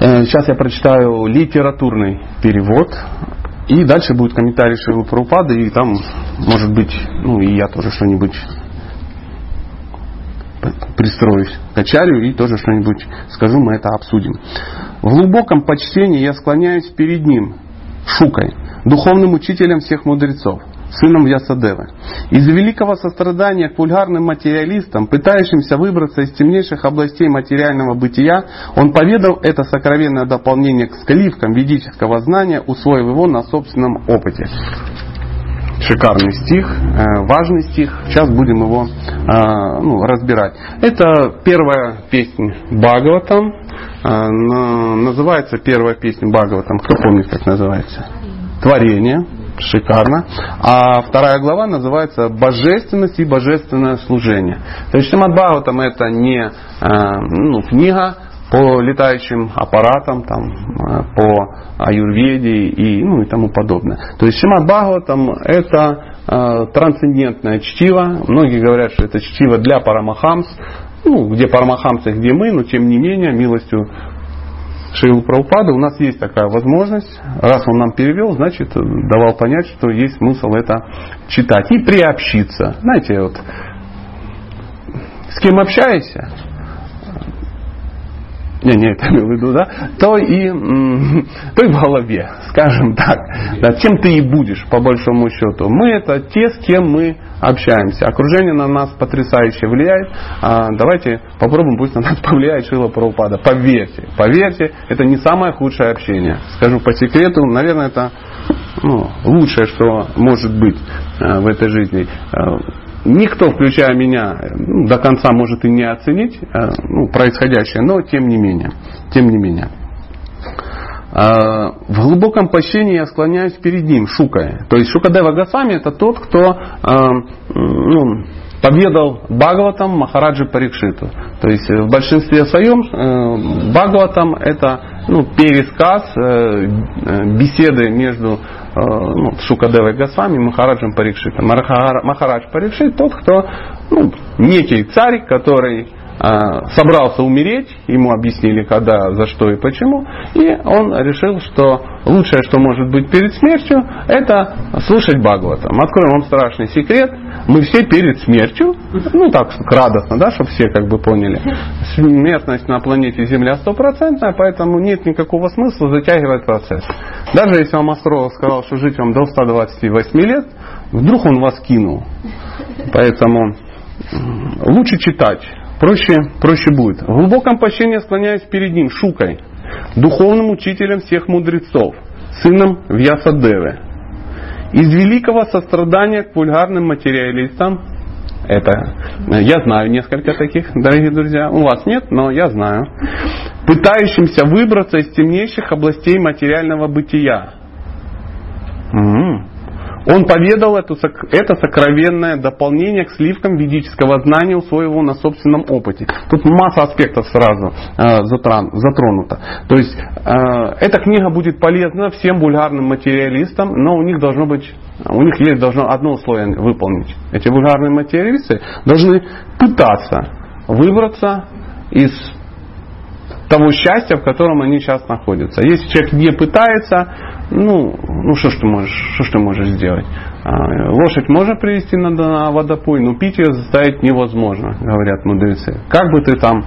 Э, сейчас я прочитаю литературный перевод. И дальше будет комментарий Шилы Прабхупады, и там, может быть, ну и я тоже что-нибудь пристроюсь к Ачарью и тоже что-нибудь скажу, мы это обсудим. В глубоком почтении я склоняюсь перед ним, Шукой, духовным учителем всех мудрецов, сыном Ясадевы. Из великого сострадания к вульгарным материалистам, пытающимся выбраться из темнейших областей материального бытия, он поведал это сокровенное дополнение к сливкам ведического знания, усвоив его на собственном опыте. Шикарный стих, э, важный стих. Сейчас будем его э, ну, разбирать. Это первая песня Бхагаватам. Э, называется первая песня Бхагаватам. Кто помнит, как называется? Творение. Шикарно. А вторая глава называется «Божественность и божественное служение». То есть Шимат Бхагаватам это не ну, книга, по летающим аппаратам, там, э, по аюрведе и, ну, и тому подобное. То есть Шимат Бхагаватам это э, трансцендентное чтиво. Многие говорят, что это чтиво для Парамахамс. Ну, где Парамахамсы, где мы, но тем не менее, милостью Шейлу Прабхупада у нас есть такая возможность. Раз он нам перевел, значит, давал понять, что есть смысл это читать. И приобщиться. Знаете, вот с кем общаешься, не, не это имел в виду, да, то и, то и в голове, скажем так. Да, чем ты и будешь, по большому счету. Мы это те, с кем мы общаемся. Окружение на нас потрясающе влияет. А давайте попробуем, пусть на нас повлияет Шила Прабхупада. Поверьте, поверьте, это не самое худшее общение. Скажу по секрету, наверное, это ну, лучшее, что может быть э, в этой жизни. Э, Никто, включая меня, ну, до конца может и не оценить э, ну, происходящее, но тем не менее. Тем не менее. Э, в глубоком почтении я склоняюсь перед ним, Шукой. То есть Шукадева Госвами это тот, кто э, ну, поведал Бхагаватам Махараджи Парикшиту. То есть в большинстве своем Бхагаватам это ну, пересказ, беседы между Э, ну, Шукадевой Госвами, Махараджем Парикшитом. Махарадж Парикшит тот, кто ну, некий царь, который э, собрался умереть, ему объяснили когда, за что и почему, и он решил, что лучшее, что может быть перед смертью, это слушать Бхагаватам. Откроем вам страшный секрет, мы все перед смертью, ну так радостно, да, чтобы все как бы поняли, смертность на планете Земля стопроцентная, поэтому нет никакого смысла затягивать процесс. Даже если вам астролог сказал, что жить вам до 128 лет, вдруг он вас кинул. Поэтому лучше читать, проще, проще будет. В глубоком почтении склоняюсь перед ним, Шукой, духовным учителем всех мудрецов, сыном Вьясадевы. Из великого сострадания к вульгарным материалистам, это я знаю несколько таких, дорогие друзья. У вас нет, но я знаю. Пытающимся выбраться из темнейших областей материального бытия. Он поведал эту, это сокровенное дополнение к сливкам ведического знания, усвоив на собственном опыте. Тут масса аспектов сразу э, затронута. То есть э, эта книга будет полезна всем вульгарным материалистам, но у них должно быть, у них есть должно одно условие выполнить. Эти вульгарные материалисты должны пытаться выбраться из того счастья, в котором они сейчас находятся. Если человек не пытается, ну, ну что ж ты можешь, что ж ты можешь сделать? А, лошадь можно привести на, на водопой, но пить ее заставить невозможно, говорят мудрецы. Как бы ты там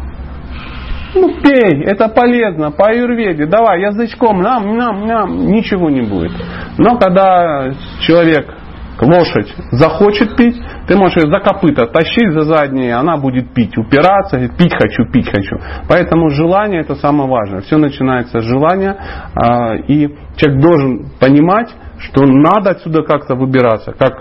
ну, пей, это полезно, по аюрведе, давай, язычком, нам, нам, нам, ничего не будет. Но когда человек лошадь захочет пить, ты можешь ее за копыта тащить за задние, она будет пить, упираться, пить хочу, пить хочу. Поэтому желание это самое важное. Все начинается с желания, а, и человек должен понимать, что надо отсюда как-то выбираться, как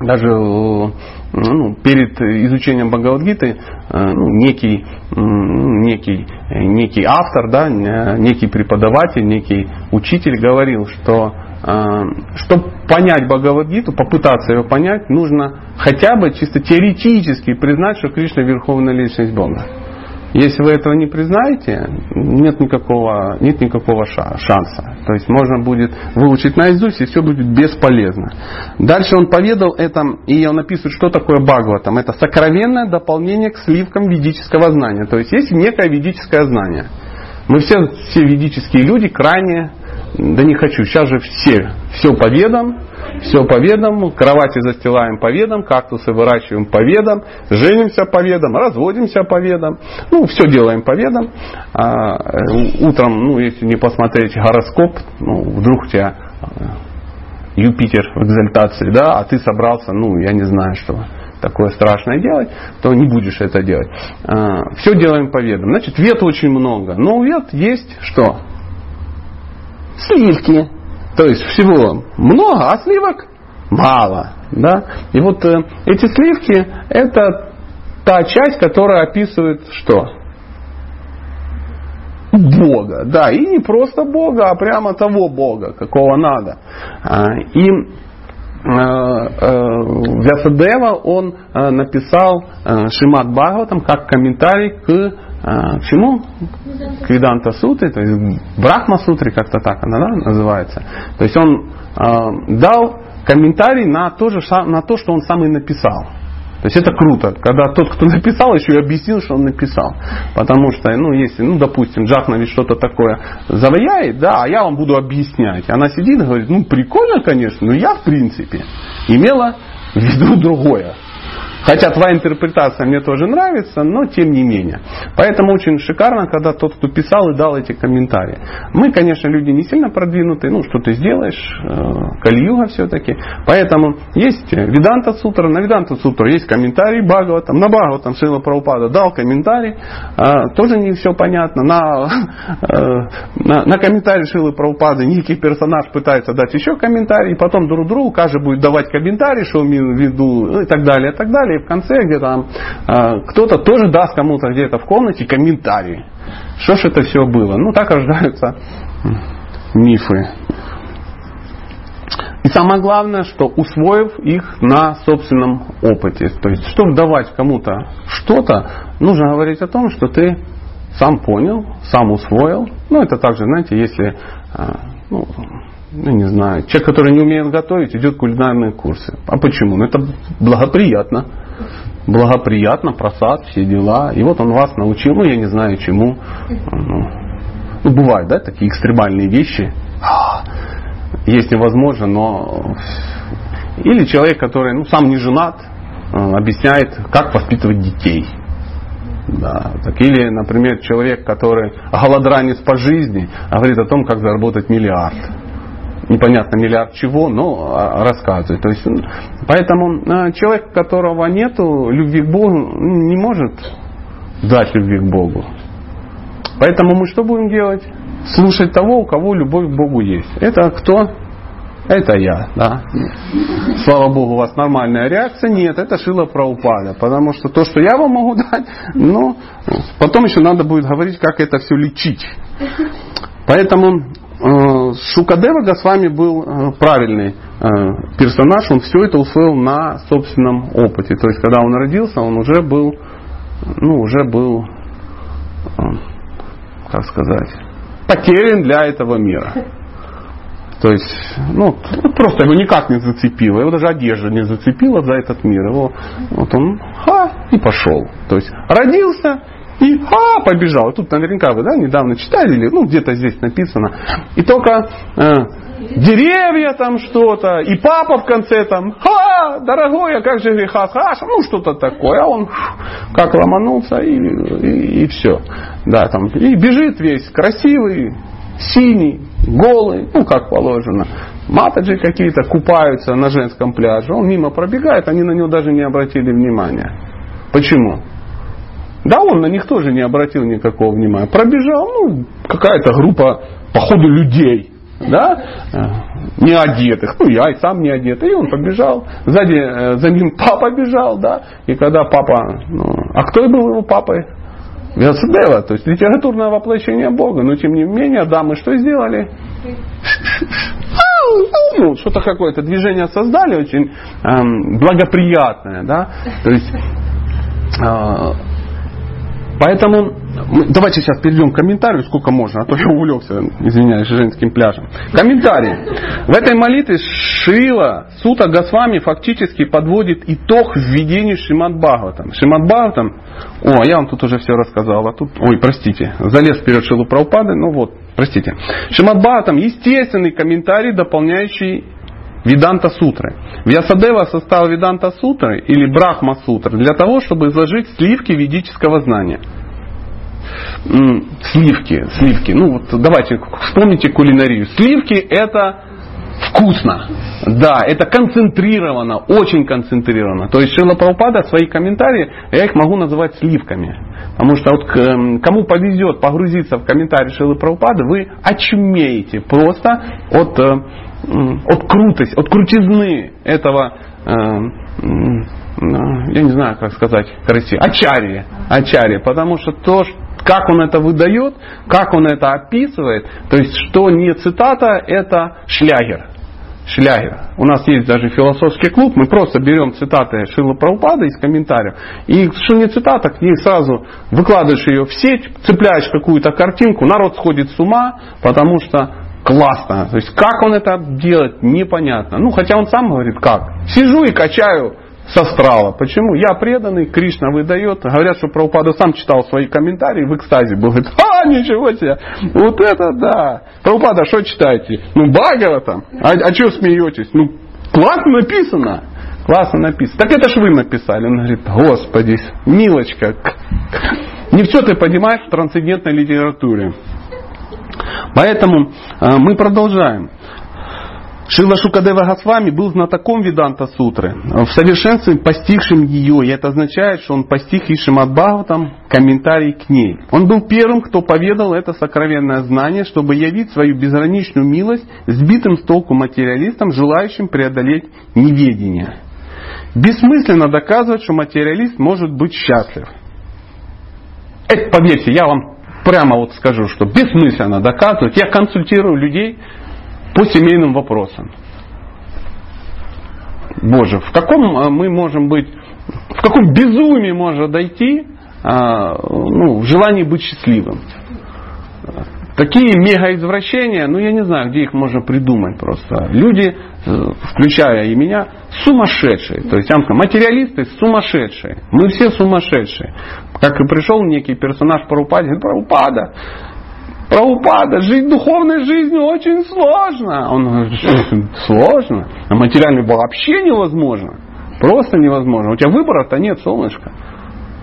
даже ну, перед изучением Бхагавадгиты э, ну, некий, некий, некий автор, да, некий преподаватель, некий учитель говорил, что а, чтобы понять Бхагавадгиту, попытаться ее понять, нужно хотя бы чисто теоретически признать, что Кришна Верховная Личность Бога. Если вы этого не признаете, нет никакого, нет никакого шанса. То есть можно будет выучить наизусть, и все будет бесполезно. Дальше он поведал это, и он описывает, что такое Бхагаватам. Это сокровенное дополнение к сливкам ведического знания. То есть есть некое ведическое знание. Мы все, все ведические люди крайне, да не хочу, сейчас же все, все по ведам, все по ведам, кровати застилаем по ведам, кактусы выращиваем по ведам, женимся по ведам, разводимся по ведам, ну, все делаем по ведам. А, утром, ну, если не посмотреть гороскоп, ну, вдруг у тебя Юпитер в экзальтации, да, а ты собрался, ну, я не знаю, что такое страшное делать, то не будешь это делать. А, все делаем по ведам. Значит, вет очень много. Но у вет есть что? Сливки. То есть всего много, а сливок мало. Да? И вот э, эти сливки это та часть, которая описывает что? Бога. Да, и не просто Бога, а прямо того Бога, какого надо. А, и Э, э, Вясадева он э, написал Шимат Бхагаватам как комментарий к к чему? К Виданта Сутре, то есть Брахма Сутре, как-то так она да, называется. То есть он дал комментарий на то, же, на то, что он сам и написал. То есть это круто, когда тот, кто написал, еще и объяснил, что он написал. Потому что, ну, если, ну, допустим, Джахнович что-то такое заваяет, да, а я вам буду объяснять. Она сидит и говорит, ну, прикольно, конечно, но я, в принципе, имела в виду другое. Хотя твоя интерпретация мне тоже нравится, но тем не менее. Поэтому очень шикарно, когда тот, кто писал и дал эти комментарии. Мы, конечно, люди не сильно продвинутые, ну что ты сделаешь, э, Кальюга все-таки. Поэтому есть Виданта Сутра, на Виданта Сутра есть комментарий Бхагаватам, на Бхагаватам Шила Прабхупада дал комментарий, э, тоже не все понятно. На, э, на, на комментарий Шилы Прабхупады некий персонаж пытается дать еще комментарий, потом друг другу каждый будет давать комментарий, что в виду, и так далее, и так далее в конце где-то э, кто-то тоже даст кому-то где-то в комнате комментарий. Что ж это все было? Ну, так рождаются мифы. И самое главное, что усвоив их на собственном опыте. То есть, чтобы давать кому-то что-то, нужно говорить о том, что ты сам понял, сам усвоил. Ну, это также, знаете, если а, ну, ну, не знаю, человек, который не умеет готовить, идет кулинарные курсы. А почему? Ну, это благоприятно. Благоприятно, просад, все дела. И вот он вас научил, ну, я не знаю чему. Ну, ну бывают, да, такие экстремальные вещи. А, есть невозможно, но... Или человек, который, ну, сам не женат, э, объясняет, как воспитывать детей. Да. Так, или, например, человек, который голодранец по жизни, говорит о том, как заработать миллиард непонятно миллиард чего, но а, рассказывает. То есть, поэтому а, человек, у которого нет любви к Богу, не может дать любви к Богу. Поэтому мы что будем делать? Слушать того, у кого любовь к Богу есть. Это кто? Это я, да. Слава Богу, у вас нормальная реакция. Нет, это шило про упада. Потому что то, что я вам могу дать, ну, потом еще надо будет говорить, как это все лечить. Поэтому Шукадева Госвами был э, правильный э, персонаж, он все это усвоил на собственном опыте. То есть, когда он родился, он уже был, ну, уже был, как сказать, потерян для этого мира. То есть, ну, просто его никак не зацепило, его даже одежда не зацепила за этот мир. Его, вот он, ха, и пошел. То есть, родился, и а, побежал. Тут наверняка вы да, недавно читали, или ну где-то здесь написано. И только э, деревья там что-то, и папа в конце там, ха, дорогой, а как же греха Хаша, ну что-то такое. А он как ломанулся и, и, и все. Да, там, и бежит весь красивый, синий, голый, ну как положено. Матаджи какие-то купаются на женском пляже. Он мимо пробегает, они на него даже не обратили внимания. Почему? Да, он на них тоже не обратил никакого внимания. Пробежал, ну, какая-то группа, походу, людей, да, э, не одетых, ну, я и сам не одетый, и он побежал, сзади э, за ним папа бежал, да, и когда папа, ну, а кто был его папой? Вилсадева, то есть литературное воплощение Бога, но тем не менее дамы что сделали? Ну, что-то какое-то движение создали очень эм, благоприятное, да, то есть э, Поэтому давайте сейчас перейдем к комментарию, сколько можно, а то я увлекся, извиняюсь, женским пляжем. Комментарий. В этой молитве Шила Сута Госвами фактически подводит итог введению Шимат Бхагаватам. Шимат Бхагаватам, о, я вам тут уже все рассказал, а тут, ой, простите, залез вперед Шилу Праупады, ну вот, простите. Шимат Бхагаватам естественный комментарий, дополняющий Виданта Сутры. Вьясадева составил Виданта Сутры или Брахма Сутры для того, чтобы изложить сливки ведического знания сливки, сливки. Ну вот давайте вспомните кулинарию. Сливки это вкусно. Да, это концентрировано, очень концентрировано. То есть Шила Прабхупада свои комментарии, я их могу называть сливками. Потому что вот эм, кому повезет погрузиться в комментарии Шилы Прабхупады, вы очумеете просто от, э, от крутости, от крутизны этого эм, я не знаю, как сказать красиво, ачарьи, ачарьи, потому что то, как он это выдает, как он это описывает, то есть что не цитата, это шлягер. Шлягер. У нас есть даже философский клуб, мы просто берем цитаты Шила Прабхупада из комментариев, и что не цитата, к ней сразу выкладываешь ее в сеть, цепляешь какую-то картинку, народ сходит с ума, потому что классно. То есть как он это делает, непонятно. Ну, хотя он сам говорит, как. Сижу и качаю с астрала. Почему? Я преданный, Кришна выдает. Говорят, что Прабхупада сам читал свои комментарии, в экстазе был. Говорит, а, ничего себе, вот это да. Прабхупада, что читаете? Ну, Багава там. А, а что смеетесь? Ну, классно написано. Классно написано. Так это ж вы написали. Он говорит, господи, милочка, не все ты понимаешь в трансцендентной литературе. Поэтому э, мы продолжаем. Шила Шукадева Госвами был знатоком Виданта Сутры, в совершенстве постигшим ее, и это означает, что он постиг и Шимат Бхагаватам комментарий к ней. Он был первым, кто поведал это сокровенное знание, чтобы явить свою безграничную милость сбитым с толку материалистам, желающим преодолеть неведение. Бессмысленно доказывать, что материалист может быть счастлив. Это, поверьте, я вам прямо вот скажу, что бессмысленно доказывать. Я консультирую людей, по семейным вопросам. Боже, в каком э, мы можем быть, в каком безумии можно дойти а, ну, в желании быть счастливым. Такие мегаизвращения, ну я не знаю, где их можно придумать просто. Люди, э, включая и меня, сумасшедшие. То есть, я вам скажу, материалисты сумасшедшие. Мы все сумасшедшие. Как и пришел некий персонаж говорит, Парупада, Прабхупада, жить духовной жизнью очень сложно. Он говорит, сложно. А материальный вообще невозможно. Просто невозможно. У тебя выбора-то нет, солнышко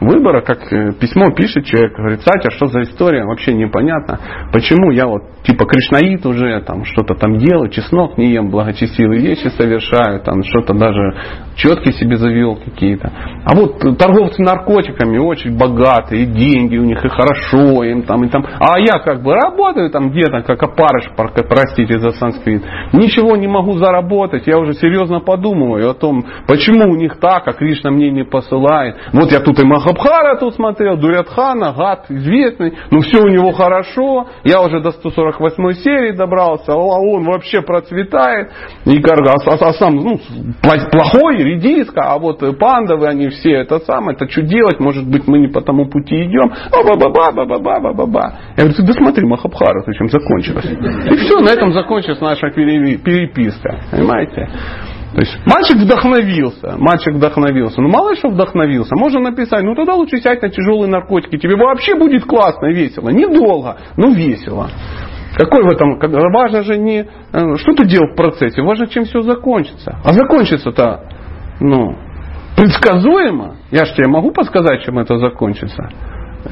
выбора, как э, письмо пишет человек, говорит, Сатя, что за история, вообще непонятно, почему я вот типа кришнаит уже, там что-то там делаю, чеснок не ем, благочестивые вещи совершаю, там что-то даже четки себе завел какие-то. А вот торговцы наркотиками очень богатые, и деньги у них, и хорошо им там, и там. А я как бы работаю там где-то, как опарыш, простите за санскрит. Ничего не могу заработать, я уже серьезно подумываю о том, почему у них так, а Кришна мне не посылает. Вот я тут и Махабхара тут смотрел, Дурятхана, гад известный, ну все у него хорошо, я уже до 148 серии добрался, а он вообще процветает, и а, а, а сам ну, плохой, редиска, а вот пандовы, они все это самое, это что делать, может быть мы не по тому пути идем, а ба ба ба ба ба ба ба ба ба Я говорю, ты досмотри Махабхара, чем закончилось. И все, на этом закончилась наша переписка, понимаете? То есть мальчик вдохновился, мальчик вдохновился. Ну мало что вдохновился. Можно написать, ну тогда лучше сядь на тяжелые наркотики. Тебе вообще будет классно, весело. Недолго, но весело. Какой в этом? Важно же не, э, что ты делал в процессе, важно, чем все закончится. А закончится-то, ну, предсказуемо. Я же тебе могу подсказать, чем это закончится.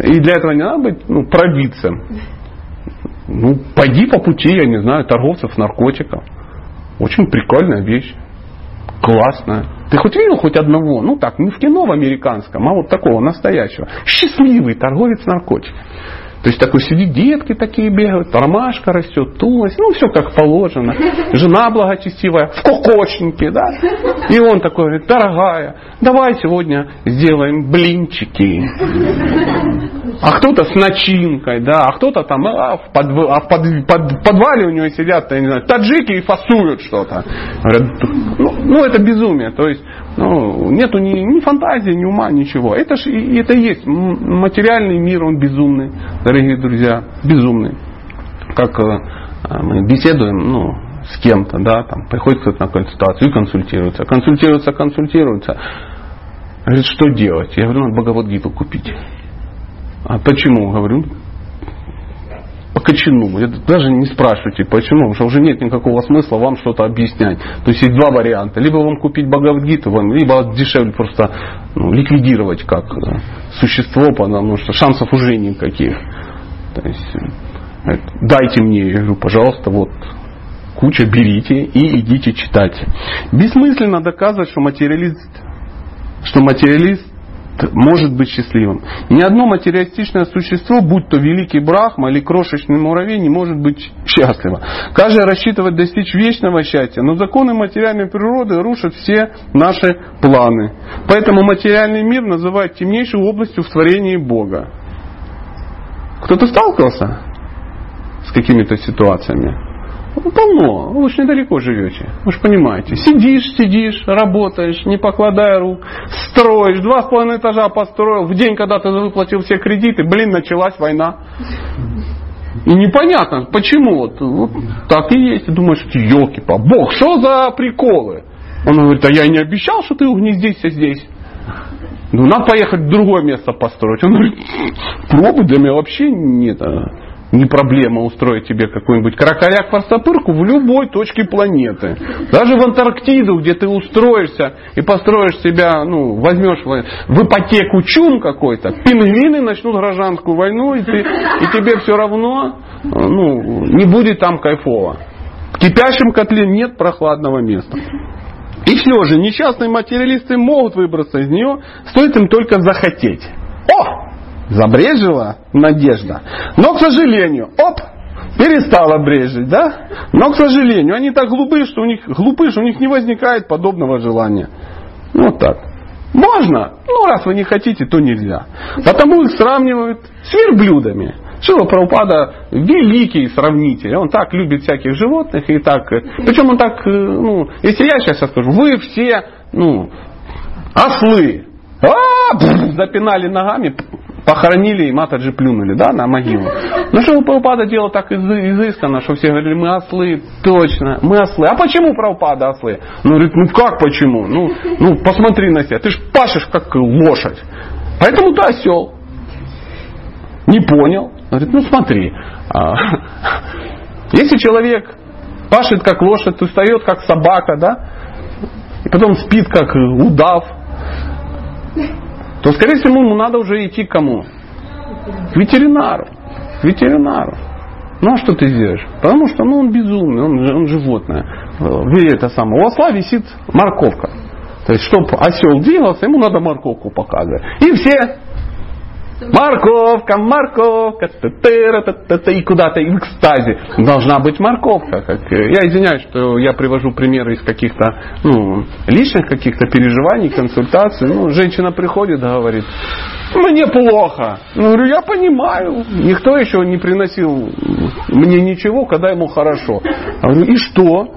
И для этого не надо быть ну, провидцем. Ну, пойди по пути, я не знаю, торговцев наркотиков. Очень прикольная вещь классно. Ты хоть видел хоть одного, ну так, не в кино в американском, а вот такого настоящего. Счастливый торговец наркотиками. То есть такой сидит, детки такие бегают, ромашка растет, тулость, ну все как положено. Жена благочестивая, в кокошнике, да. И он такой говорит, дорогая, давай сегодня сделаем блинчики. А кто-то с начинкой, да, а кто-то там а, в, под, а в под, под, подвале у него сидят, я не знаю, таджики и фасуют что-то. Говорят, ну, ну это безумие. То есть Ну, нету ни, ни фантазии, ни ума, ничего. Это это и есть материальный мир, он безумный, дорогие друзья, безумный. Как э, мы беседуем, ну, с кем-то, да, там, приходит кто-то на консультацию и консультируется. Консультируется, консультируется. Говорит, что делать? Я говорю, надо Бхагавадгиту купить. А почему? Говорю, по кочану. Даже не спрашивайте, почему, потому что уже нет никакого смысла вам что-то объяснять. То есть есть два варианта. Либо вам купить Бхагавадгиту, либо дешевле просто ну, ликвидировать как существо, потому что шансов уже никаких. То есть, э, дайте мне, я говорю, пожалуйста, вот куча, берите и идите читать. Бессмысленно доказывать, что материалист, что материалист может быть счастливым. Ни одно материалистичное существо, будь то великий Брахма или крошечный муравей, не может быть счастливо. Каждый рассчитывает достичь вечного счастья, но законы материальной природы рушат все наши планы. Поэтому материальный мир называют темнейшей областью в творении Бога. Кто-то сталкивался с какими-то ситуациями? Ну, полно. Вы же недалеко живете. Вы же понимаете. Сидишь, сидишь, работаешь, не покладая рук, строишь, два с половиной этажа построил. В день, когда ты выплатил все кредиты, блин, началась война. И непонятно, почему. Вот, вот так и есть. И думаешь, елки по бог, что за приколы? Он говорит, а я не обещал, что ты угнездишься здесь. Ну, надо поехать в другое место построить. Он говорит, пробуй, для меня вообще нет. Не проблема устроить тебе какой-нибудь кракоряк-простопырку в любой точке планеты. Даже в Антарктиду, где ты устроишься и построишь себя, ну, возьмешь в ипотеку чум какой-то, пингвины начнут гражданскую войну, и, ты, и тебе все равно ну, не будет там кайфово. В кипящем котле нет прохладного места. И все же, несчастные материалисты могут выбраться из нее, стоит им только захотеть. О! Забрежила надежда. Но, к сожалению, оп, перестала брежить, да? Но, к сожалению, они так глупы, что у них, глупы, что у них не возникает подобного желания. Вот так. Можно, но раз вы не хотите, то нельзя. Потому их сравнивают с верблюдами. Шила Прабхупада великий сравнитель. Он так любит всяких животных и так. Причем он так, э, ну, если я сейчас скажу, вы все, ну, ослы. А, запинали ногами, похоронили и Матаджи плюнули, да, на могилу. Ну что Прабхупада делал так изысканно, что все говорили, мы ослы, точно, мы ослы. А почему Прабхупада ослы? Ну, говорит, ну как почему? Ну, ну посмотри на себя, ты ж пашешь как лошадь. Поэтому ты осел. Не понял. Говорит, ну смотри, а, если человек пашет как лошадь, устает как собака, да, и потом спит как удав, то, скорее всего, ему надо уже идти к кому? К ветеринару. К ветеринару. Ну а что ты сделаешь? Потому что ну, он безумный, он, он животное. Где это самое? У осла висит морковка. То есть, чтобы осел двигался, ему надо морковку показывать. И все Морковка, морковка, и куда-то в экстазе. Должна быть морковка. Как, э, я извиняюсь, что я привожу примеры из каких-то ну, личных каких-то переживаний, консультаций. Ну, женщина приходит и говорит, мне плохо. Ну, говорю, я понимаю. Никто еще не приносил мне ничего, когда ему хорошо. Я говорю, и что?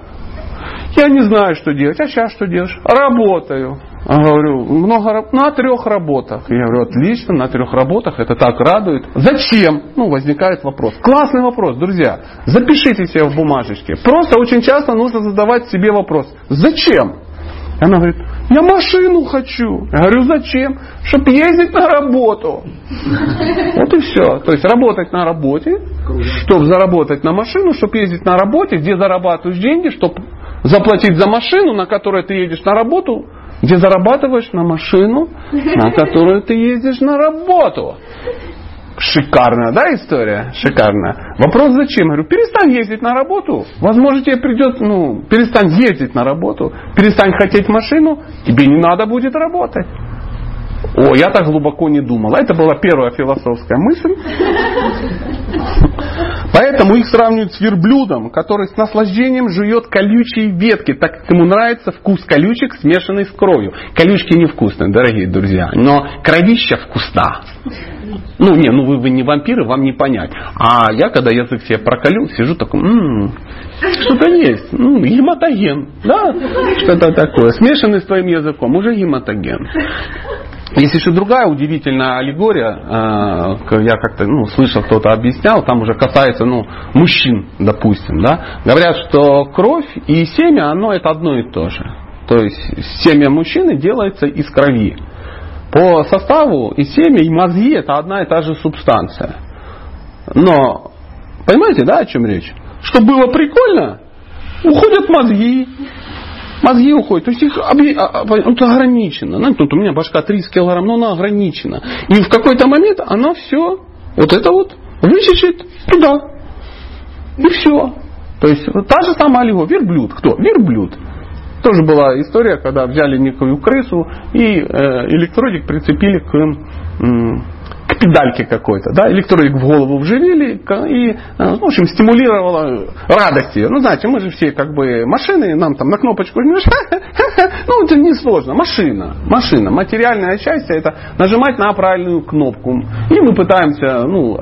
Я не знаю, что делать. А сейчас что делаешь? Работаю. Говорю, много, на трех работах. Я говорю, отлично, на трех работах, это так радует. Зачем? Ну, возникает вопрос. Классный вопрос, друзья. Запишите себе в бумажечке. Просто очень часто нужно задавать себе вопрос. Зачем? Она говорит, я машину хочу. Я говорю, зачем? Чтобы ездить на работу. Вот и все. То есть работать на работе, чтобы заработать на машину, чтобы ездить на работе, где зарабатываешь деньги, чтобы заплатить за машину, на которой ты едешь на работу, где зарабатываешь на машину, на которую ты ездишь на работу. Шикарная, да, история? Шикарная. Вопрос зачем? Я говорю, перестань ездить на работу. Возможно, тебе придет, ну, перестань ездить на работу, перестань хотеть машину, тебе не надо будет работать. О, я так глубоко не думал. Это была первая философская мысль. Поэтому их сравнивают с верблюдом, который с наслаждением жует колючие ветки, так как ему нравится вкус колючек, смешанный с кровью. Колючки невкусные, дорогие друзья, но кровища вкусна. Ну, не, ну вы, вы не вампиры, вам не понять. А я, когда язык себе проколю, сижу такой, м-м, что-то есть. Ну, гематоген. Да, что-то такое. Смешанный с твоим языком, уже гематоген. Есть еще другая удивительная аллегория, э, я как-то ну, слышал, кто-то объяснял, там уже касается ну, мужчин, допустим. Да? Говорят, что кровь и семя, оно это одно и то же. То есть семя мужчины делается из крови. По составу и семя, и мозги это одна и та же субстанция. Но, понимаете, да, о чем речь? Что было прикольно, уходят мозги, мозги уходят. То есть их объ... А, а, это ограничено. Знаете, тут у меня башка 30 килограмм, но она ограничена. И в какой-то момент она все, вот это вот, высечет туда. И все. То есть та же самая аллегория. Верблюд. Кто? Верблюд. Тоже была история, когда взяли некую крысу и э, электродик прицепили к к педальке какой-то, да, электродик в голову вживили и, э, в общем, стимулировало радость ее. Ну, знаете, мы же все как бы машины, нам там на кнопочку жмешь, ну, это не сложно, машина, машина, материальное счастье это нажимать на правильную кнопку. И мы пытаемся, ну,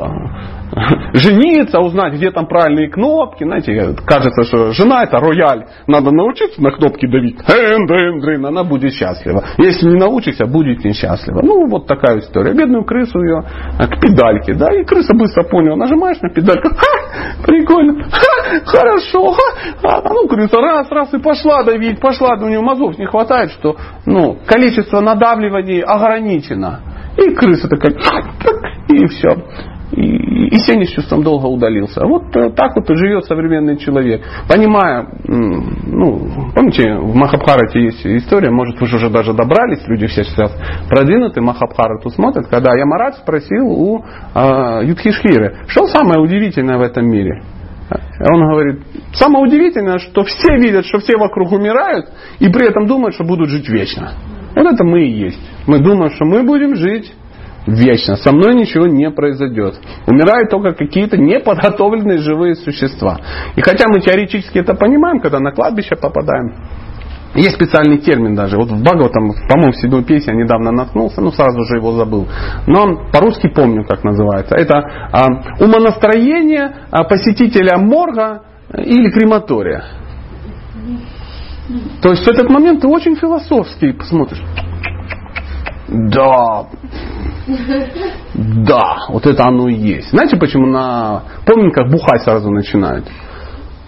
жениться, узнать, где там правильные кнопки. Знаете, кажется, что жена это рояль. Надо научиться на кнопки давить. Дрын, она будет счастлива. Если не научишься, будет несчастлива. Ну, вот такая история. Бедную крысу ее э, к педальке. Да, и крыса быстро поняла. Нажимаешь на педальку. Ха, прикольно. Ха, хорошо. Ха. А, ну, крыса раз, раз и пошла давить. Пошла. У нее мозгов не хватает, что ну, количество надавливаний ограничено. И крыса такая, и все и, и Сеня с чувством долго удалился. Вот э, так вот живет современный человек. Понимая, ну, помните, в Махабхарате есть история, может вы уже даже добрались, люди все сейчас продвинутые Махабхарату смотрят, когда Ямарат спросил у э, Юдхишхиры, что самое удивительное в этом мире? Он говорит, самое удивительное, что все видят, что все вокруг умирают, и при этом думают, что будут жить вечно. Вот это мы и есть. Мы думаем, что мы будем жить вечно. Со мной ничего не произойдет. Умирают только какие-то неподготовленные живые существа. И хотя мы теоретически это понимаем, когда на кладбище попадаем, есть специальный термин даже. Вот в Бхагаватам, по-моему, в седьмой песне я недавно наткнулся, но сразу же его забыл. Но по-русски помню, как называется. Это а, умонастроение а, посетителя морга или крематория. То есть в этот момент ты очень философский посмотришь. Да, да, вот это оно и есть. Знаете, почему на поминках бухать сразу начинают?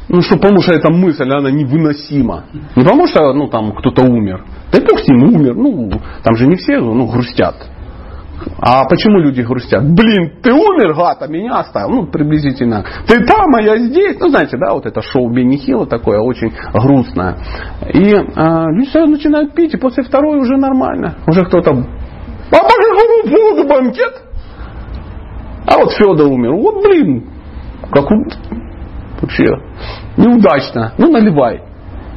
Ну что, потому что эта мысль, она невыносима. Не потому что ну, там кто-то умер. Да и бог с ним умер. Ну, там же не все ну, грустят. А почему люди грустят? Блин, ты умер, гад, а меня оставил. Ну, приблизительно. Ты там, а я здесь. Ну, знаете, да, вот это шоу Бенни Хилла такое очень грустное. И а, люди сразу начинают пить, и после второй уже нормально. Уже кто-то а какому поводу банкет? А вот Федор умер. Вот блин, как вообще неудачно. Ну наливай.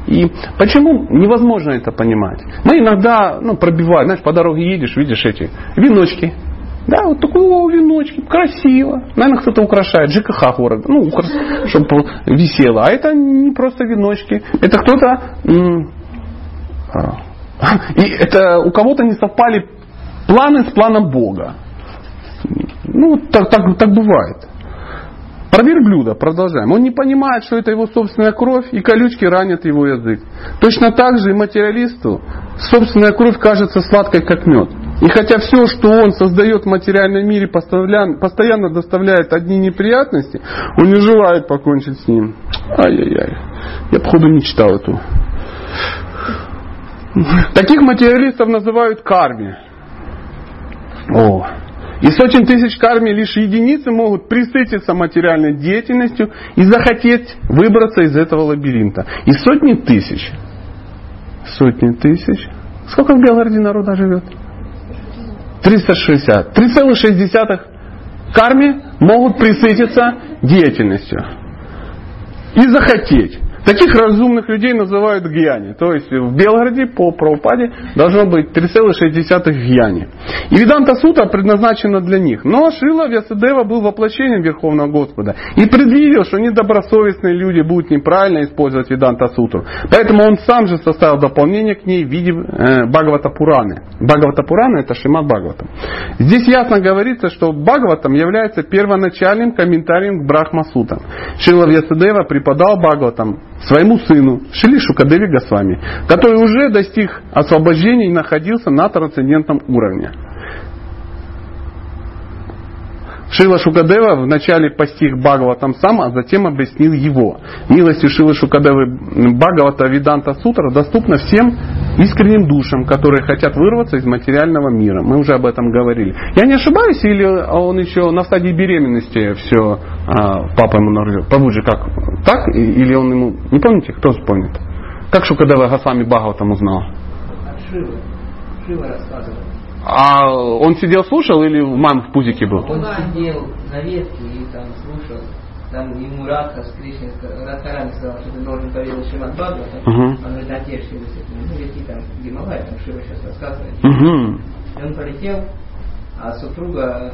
И почему невозможно это понимать? Мы иногда ну, пробиваем, знаешь, по дороге едешь, видишь эти веночки. Да, вот такого веночки, красиво. Наверное, кто-то украшает ЖКХ города, ну, чтобы висело. А это не просто веночки. Это кто-то... А, и это у кого-то не совпали планы с планом Бога. Ну, так, так, так бывает. Про верблюда продолжаем. Он не понимает, что это его собственная кровь, и колючки ранят его язык. Точно так же и материалисту собственная кровь кажется сладкой, как мед. И хотя все, что он создает в материальном мире, постоянно доставляет одни неприятности, он не желает покончить с ним. Ай-яй-яй. Я, походу, не читал эту. Таких материалистов называют карми. О. И сотен тысяч карми лишь единицы могут присытиться материальной деятельностью и захотеть выбраться из этого лабиринта. И сотни тысяч, сотни тысяч, сколько в Белгороде народа живет? 360. 3,6 карми могут присытиться деятельностью. И захотеть. Таких разумных людей называют гьяни. То есть в Белгороде по правопаде должно быть 3,6 гьяни. И Виданта Сута предназначена для них. Но Шила Вясадева был воплощением Верховного Господа и предвидел, что недобросовестные люди будут неправильно использовать Виданта Сутру. Поэтому он сам же составил дополнение к ней в виде э, Бхагавата Пураны. Бхагавата Пурана это Шимат Бхагаватам. Здесь ясно говорится, что Бхагаватам является первоначальным комментарием к Брахма Сутам. Шила Вьясадева преподал Бхагаватам своему сыну Шили Шукадеви Госвами, который уже достиг освобождения и находился на трансцендентном уровне. Шила Шукадева вначале постиг Бхагаватам сам, а затем объяснил его. Милостью Шилы Шукадевы Бхагавата Виданта Сутра доступна всем искренним душам, которые хотят вырваться из материального мира. Мы уже об этом говорили. Я не ошибаюсь, или он еще на стадии беременности все а, папа ему нарыл? Побудже как? Так? Или он ему... Не помните? Кто вспомнит? Как Шукадева Госвами Бхагаватам узнал? Шива. Шива рассказывал. А он сидел слушал или мам в пузике был? Он сидел на ветке и там слушал. Там ему Радха с Кришной, Радхарани сказал, что ты должен поведать Шримад Бхагавата. Мгм. Он говорит, отец Шива, ну лети там в Гималай, там Шива сейчас рассказывает. Угу. И он полетел, а супруга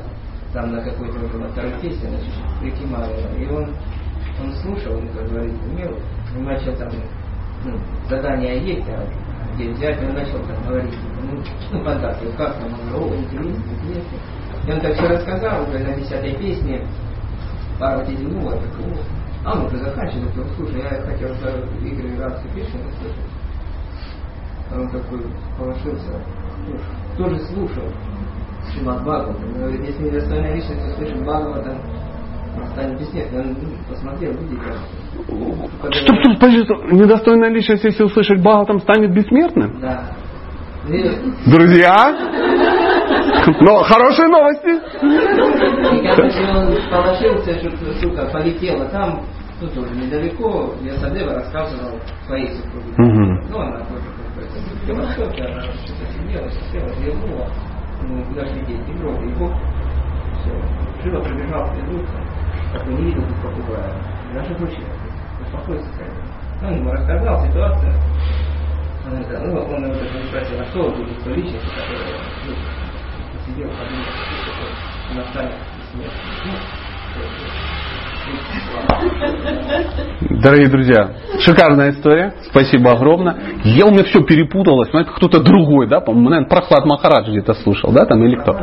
там на какой-то уже на второй песне, значит, прикимала. И он, он слушал, он, как говорит, умел, и начал там, ну, задание есть, а где взять, он начал там говорить, ну, ну фантазию, как там, он говорит, о, интересно, интересно. И он так все рассказал, уже на десятой песне, Парвати зевнула, так, о, а мы уже заканчиваем, говорит, слушай, я хотел даже игры Радхи Кришны слушать. А он такой положился, «Ну, тоже слушал Шримад Бхагаватам. Он говорит, если недостойная личность услышит Бхагаватам, он станет бессмертным. Он ну, посмотрел, видите, как- недостойная личность, если услышать Бхагаватам, станет бессмертным? Да. И, Друзья? Но хорошие новости. и когда он положился, что сука полетела там, ну тоже недалеко, я Садева рассказывал своей супруге. Мгм. Ну, она тоже какой-то что-то сидела, сидела, зевнула, ну, куда же лететь, не гроб, и Бог, все. Живо прибежал в приду, как не видел тут попугая, даже мужчина, успокоиться скорее. Ну, он ему рассказал ситуацию, это, ну, он его даже не спросил, а кто будет той личностью, которая ну, сидел, подумал, что она станет. Ну, Дорогие друзья, шикарная история. Спасибо огромное. Я у меня все перепуталось. Это кто-то другой, да? По-моему, наверное, Прохлад Махарадж где-то слушал, да, там или кто?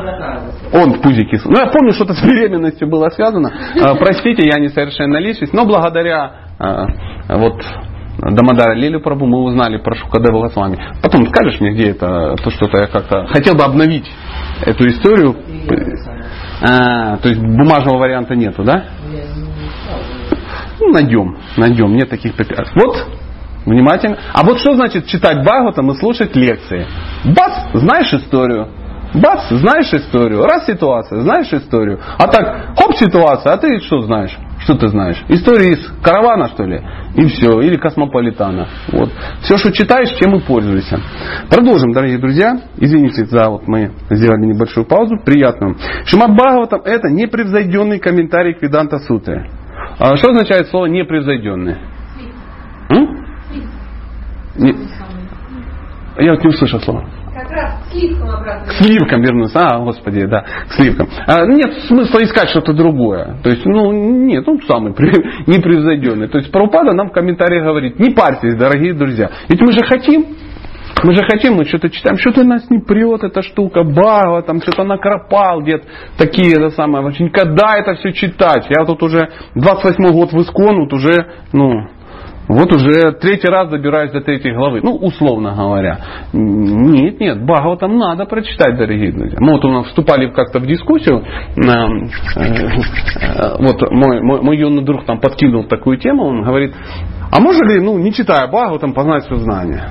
он в пузике. Ну, я помню, что-то с беременностью было связано. А, Простите, я несовершенная личность. Но благодаря а, вот Дамадара Лилю Прабу мы узнали про Шукадева Госвами. Потом скажешь мне, где это, то что-то я как-то хотел бы обновить эту историю. А, то есть бумажного варианта нету, да? Ну, найдем, найдем, нет таких препятствий. Вот, внимательно. А вот что значит читать Бхагаватам и слушать лекции? Бац, знаешь историю. Бац, знаешь историю. Раз ситуация, знаешь историю. А так, хоп, ситуация, а ты что знаешь? Что ты знаешь? История из каравана, что ли? И все. Или космополитана. Вот. Все, что читаешь, чем и пользуешься. Продолжим, дорогие друзья. Извините за вот мы сделали небольшую паузу. Приятную. Шимат Бхагаватам это непревзойденный комментарий к Веданта Суты. А что означает слово непревзойденный? Не- Я вот не услышал слова. Как к сливкам обратно. К сливкам вернусь. А, господи, да, к сливкам. А, нет смысла искать что-то другое. То есть, ну, нет, он самый непревзойденный. То есть, Прабхупада нам в комментариях говорит, не парьтесь, дорогие друзья. Ведь мы же хотим, мы же хотим, мы что-то читаем, что-то нас не прет эта штука, Бхагава, там что-то накропал где-то, такие, это самое, вообще никогда это все читать. Я тут уже 28 год в Искон, вот уже, ну, вот уже третий раз добираюсь до третьей главы. Ну, условно говоря. Нет, нет, Бхагаватам надо прочитать, дорогие друзья. Мы вот у нас вступали как-то в дискуссию. э, э, Вот мой, мой, мой юный друг там подкинул такую тему. Он говорит, а можно ли, ну, не читая Бхагаватам, познать все знания?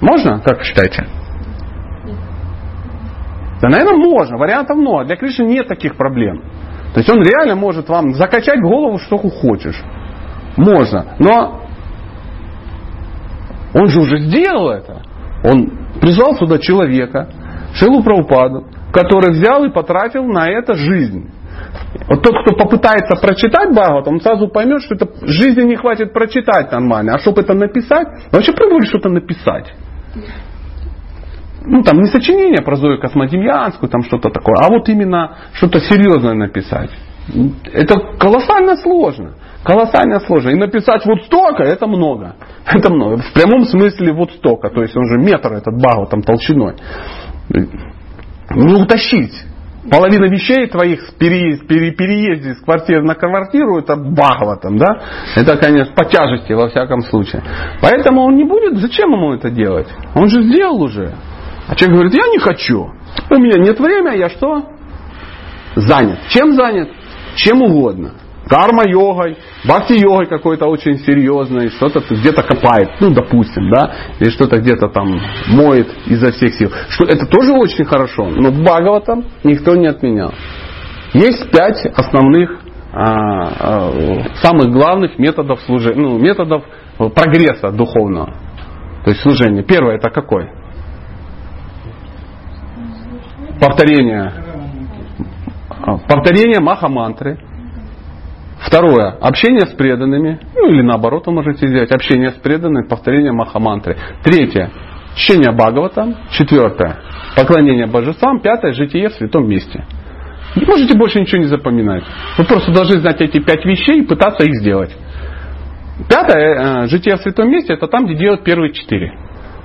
Можно? Как вы считаете? Да, наверное, можно. Вариантов много. Для Кришны нет таких проблем. То есть он реально может вам закачать в голову, что хочешь. Можно. Но он же уже сделал это. Он призвал сюда человека, Шилу Праупаду, который взял и потратил на это жизнь. Вот тот, кто попытается прочитать Бхагават, он сразу поймет, что это жизни не хватит прочитать нормально. А чтобы это написать, вообще пробовали что-то написать. Ну, там не сочинение про Зою Космодемьянскую, там что-то такое, а вот именно что-то серьезное написать. Это колоссально сложно. Колоссально сложно. И написать вот столько, это много. Это много. В прямом смысле вот столько. То есть он же метр этот багл там толщиной. Не утащить. Половина вещей твоих при переезде с квартиры на квартиру это багло там, да? Это, конечно, по тяжести во всяком случае. Поэтому он не будет, зачем ему это делать? Он же сделал уже. А человек говорит, я не хочу. У меня нет времени, я что? Занят. Чем занят? Чем угодно карма-йогой, бхакти-йогой какой-то очень серьезной, что-то где-то копает, ну, допустим, да, или что-то где-то там моет изо всех сил. Что это тоже очень хорошо, но Бхагаватам никто не отменял. Есть пять основных, а, а, самых главных методов служения, ну, методов прогресса духовного, то есть служения. Первое это какой? Повторение. Повторение маха-мантры. Второе. Общение с преданными. Ну или наоборот вы можете сделать. Общение с преданными, повторение махамантры. Третье. Чтение Бхагавата. Четвертое. Поклонение божествам. Пятое. Житие в святом месте. Не можете больше ничего не запоминать. Вы просто должны знать эти пять вещей и пытаться их сделать. Пятое. Э, житие в святом месте. Это там, где делают первые четыре.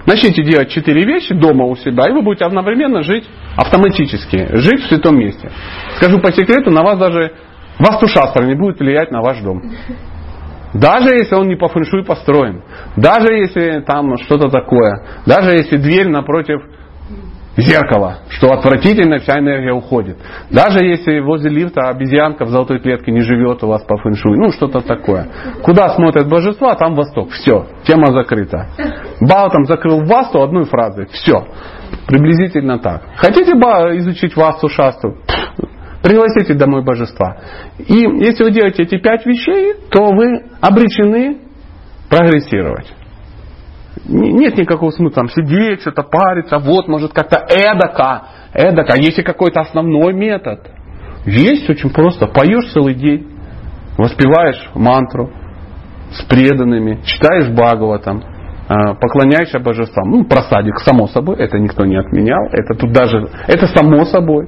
Начните делать четыре вещи дома у себя, и вы будете одновременно жить автоматически, жить в святом месте. Скажу по секрету, на вас даже Вастушастра не будет влиять на ваш дом. Даже если он не по фэншуй построен. Даже если там что-то такое. Даже если дверь напротив зеркала, что отвратительно вся энергия уходит. Даже если возле лифта обезьянка в золотой клетке не живет у вас по фэншуй. Ну, что-то такое. Куда смотрят божества, там восток. Все, тема закрыта. Бао там закрыл васту одной фразой. Все. Приблизительно так. Хотите изучить васту шасту? Пригласите домой божества. И если вы делаете эти пять вещей, то вы обречены прогрессировать. Нет никакого смысла там сидеть, что-то париться, вот может как-то эдака, эдака. Есть и какой-то основной метод. Есть очень просто. Поешь целый день, воспеваешь мантру с преданными, читаешь Бхагаватам, а, поклоняешься божествам. Ну, просадик, само собой, это никто не отменял. Это тут даже, это само собой.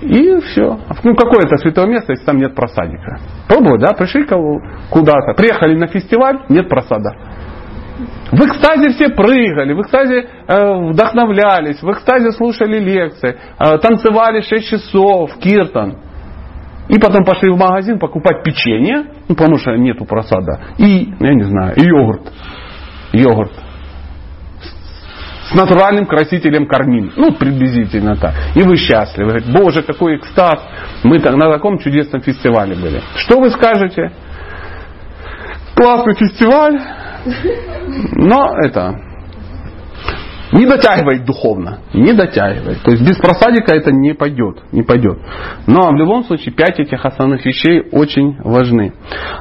И все. Ну, какое это святое место, если там нет просадика? Пробовали, да? Пришли куда-то, приехали на фестиваль, нет просада. В экстазе все прыгали, в экстазе э, вдохновлялись, в экстазе слушали лекции, э, танцевали 6 часов, киртан. И потом пошли в магазин покупать печенье, ну, потому что нету просада, и, я не знаю, и йогурт йогурт с натуральным красителем кармин. Ну, приблизительно так. И вы счастливы. Говорите, Боже, какой экстаз. Мы так, на таком чудесном фестивале были. Что вы скажете? Классный фестиваль. Но это не дотягивает духовно. Не дотягивает. То есть без просадика это не пойдет. Не пойдет. Но в любом случае пять этих основных вещей очень важны.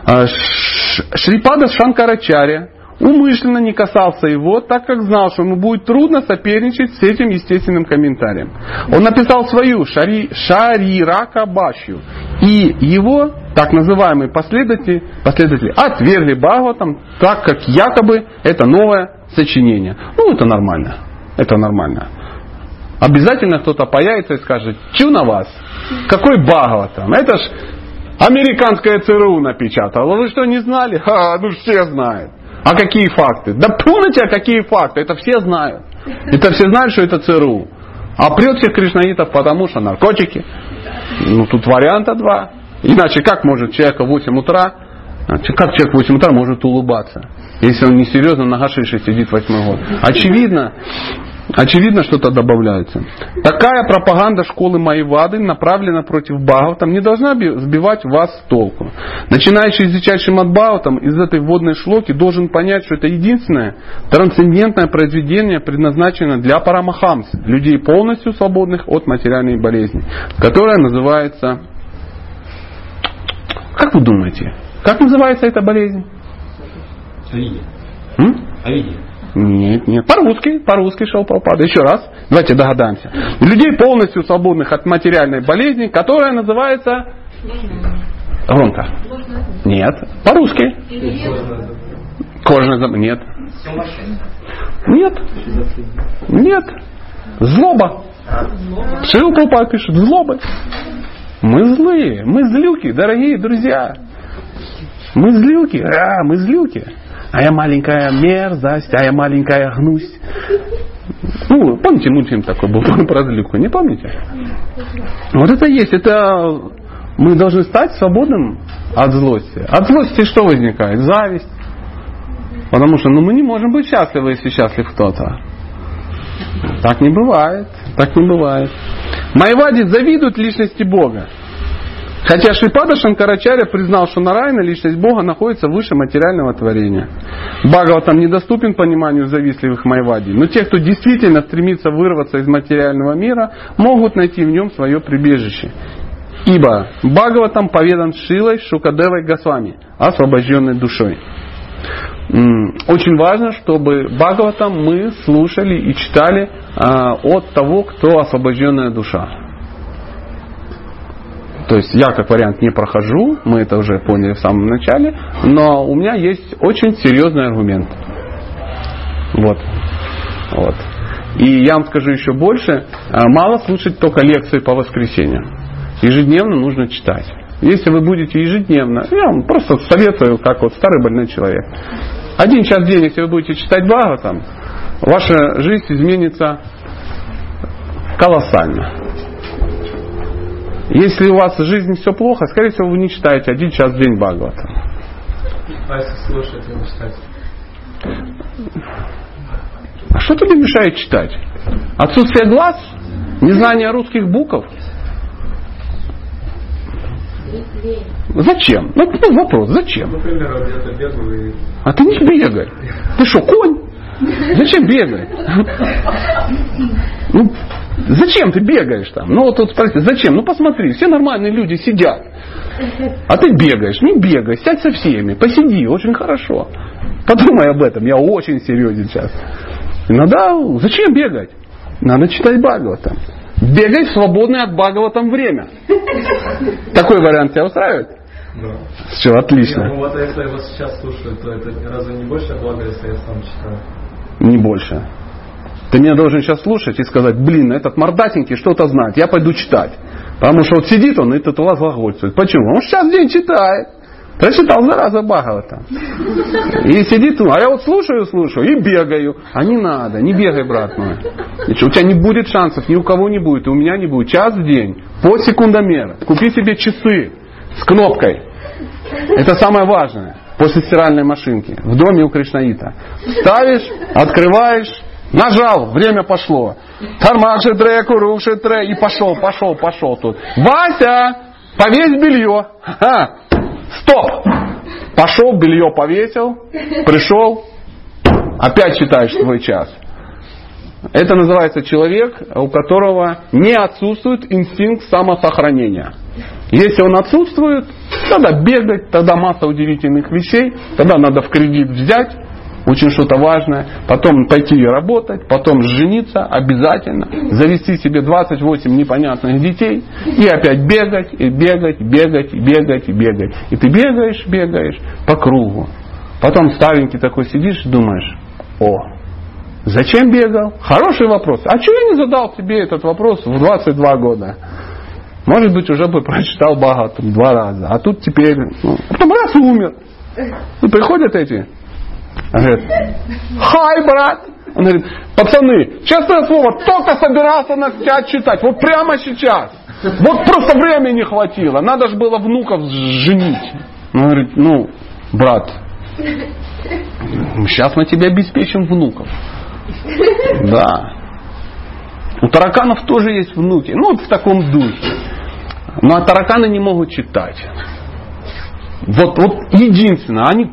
А, Шрипада Шанкарачаря умышленно не касался его, так как знал, что ему будет трудно соперничать с этим естественным комментарием. Он написал свою шари, Шарирака Башью. И его так называемые последователи, последователи отвергли Бхагаватам, так как якобы это новое сочинение. Ну, это нормально. Это нормально. Обязательно кто-то появится и скажет, чу на вас, какой Бхагаватам? Это ж американская ЦРУ напечатала. Вы что, не знали? Ха, ну все знают. А какие факты? Да пу на тебя, какие факты? Это все знают. Это все знают, что это ЦРУ. А прет всех кришнаитов, потому что наркотики. Ну, тут варианта два. Иначе как может человек в 8 утра, как человек в 8 утра может улыбаться, если он не серьезно на гашише сидит восьмой год? Очевидно, Очевидно, что-то добавляется. Такая пропаганда школы Майвады направлена против Бхагаватам не должна сбивать вас с толку. Начинающий изучать Шимат Бхагаватам из этой вводной шлоки должен понять, что это единственное трансцендентное произведение предназначено для парамахамс, людей полностью свободных от материальной болезни, которая называется... Как вы думаете? Как называется эта болезнь? Авидия. Авидия. Нет, нет. По-русски, по-русски шел Прабхупада. Еще раз, давайте догадаемся. Людей полностью свободных от материальной болезни, которая называется Громко. Нет. По-русски. Кожаное заб- Нет. Нет. Нет. Злоба. Шил Прабхупада пишет, злоба. Мы злые, мы злюки, дорогие друзья. Мы злюки, а, мы злюки. А я маленькая мерзость, а я маленькая гнусь. Ну, помните мультфильм такой был про злюку, не помните? Вот это есть, это мы должны стать свободным от злости. От злости что возникает? Зависть. Потому что ну, мы не можем быть счастливы, если счастлив кто-то. Так не бывает. Так не бывает. Майвади завидуют личности Бога. Хотя Шипада Шанкарачаря признал, что Нарайна, личность Бога, находится выше материального творения. Бхагаватам недоступен пониманию завистливых Майвади, но те, кто действительно стремится вырваться из материального мира, могут найти в нем свое прибежище. Ибо Бхагаватам поведан Шилой Шукадевой Госвами, освобожденной душой. Очень важно, чтобы Бхагаватам мы слушали и читали а, от того, кто освобожденная душа. То есть я как вариант не прохожу, мы это уже поняли в самом начале, но у меня есть очень серьезный аргумент. Вот. Вот. И я вам скажу еще больше, а, мало слушать только лекции по воскресеньям. Ежедневно нужно читать. Если вы будете ежедневно, я вам просто советую, как вот старый больной человек. Один час в день, если вы будете читать Бхагаватам, ваша жизнь изменится колоссально. Если у вас в жизни все плохо, скорее всего, вы не читаете один час в день Бхагавата. А что тебе мешает читать? Отсутствие глаз? Незнание русских букв? Зачем? Ну, ну, вопрос, зачем? Например, я бегаю и А ты не бегай. Ты что, конь? Зачем бегать? Ну, зачем ты бегаешь там? Ну вот тут спроси, зачем? Ну посмотри, все нормальные люди сидят. А ты бегаешь, не бегай, сядь со всеми, посиди, очень хорошо. Подумай об этом, я очень серьезен сейчас. Иногда зачем бегать? Надо читать Бхагаватам. Бегай в свободное от Бхагаватам время. Такой вариант тебя устраивает? Да. Все, отлично. Ну вот а если я вас сейчас слушаю, то это разве не больше благо, если я сам читаю? Не больше. Ты меня должен сейчас слушать и сказать, блин, этот мордатенький что-то знает, я пойду читать. Потому что вот сидит он и тут у вас глагольствует. Почему? Он сейчас день читает. Прочитал зараза Бхагавата. И сидит, а я вот слушаю, слушаю и бегаю. А не надо, не бегай, брат мой. Ничего, У тебя не будет шансов, ни у кого не будет, и у меня не будет. Час в день, по секундомеру. Купи себе часы с кнопкой. Это самое важное. После стиральной машинки. В доме у Кришнаита. Ставишь, открываешь, нажал, время пошло. Кармаши тре, куруши тре. И пошел, пошел, пошел тут. Вася, повесь белье. Ха, стоп. Пошел, белье повесил, пришел, опять читаешь свой час. Это называется человек, у которого не отсутствует инстинкт самосохранения. Если он отсутствует, тогда бегать, тогда масса удивительных вещей, тогда надо в кредит взять, очень что-то важное, потом пойти работать, потом жениться обязательно, завести себе 28 непонятных детей и опять бегать, и бегать, бегать, и бегать, и бегать. И ты бегаешь, бегаешь по кругу. Потом старенький такой сидишь и думаешь, о, зачем бегал? Хороший вопрос. А чего я не задал тебе этот вопрос в 22 года? Может быть, уже бы прочитал Бхагаватам два раза. А тут теперь, ну, а потом раз умер. И приходят эти. Говорят, хай, брат. Он говорит, пацаны, честное слово, только собирался на тебя читать. Вот прямо сейчас. Вот просто времени не хватило. Надо же было внуков женить. Он говорит, ну, брат, сейчас мы тебе обеспечим внуков. Да. У тараканов тоже есть внуки. Ну, вот в таком духе. Но тараканы не могут читать. Вот, вот единственное, они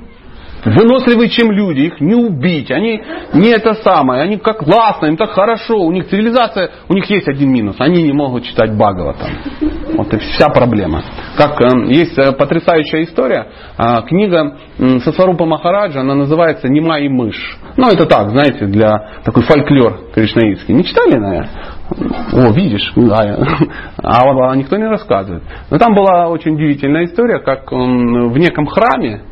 выносливые, чем люди, их не убить, они не это самое, они как классно, им так хорошо, у них цивилизация, у них есть один минус, они не могут читать Бхагаватам. Вот и вся проблема. Как э, есть э, потрясающая история, э, книга Сасарупа Махараджа, она называется «Нема и мышь». Ну, это так, знаете, для такой фольклор кришнаитский. Не читали, наверное? О, видишь, да. А, а никто не рассказывает. Но там была очень удивительная история, как в неком храме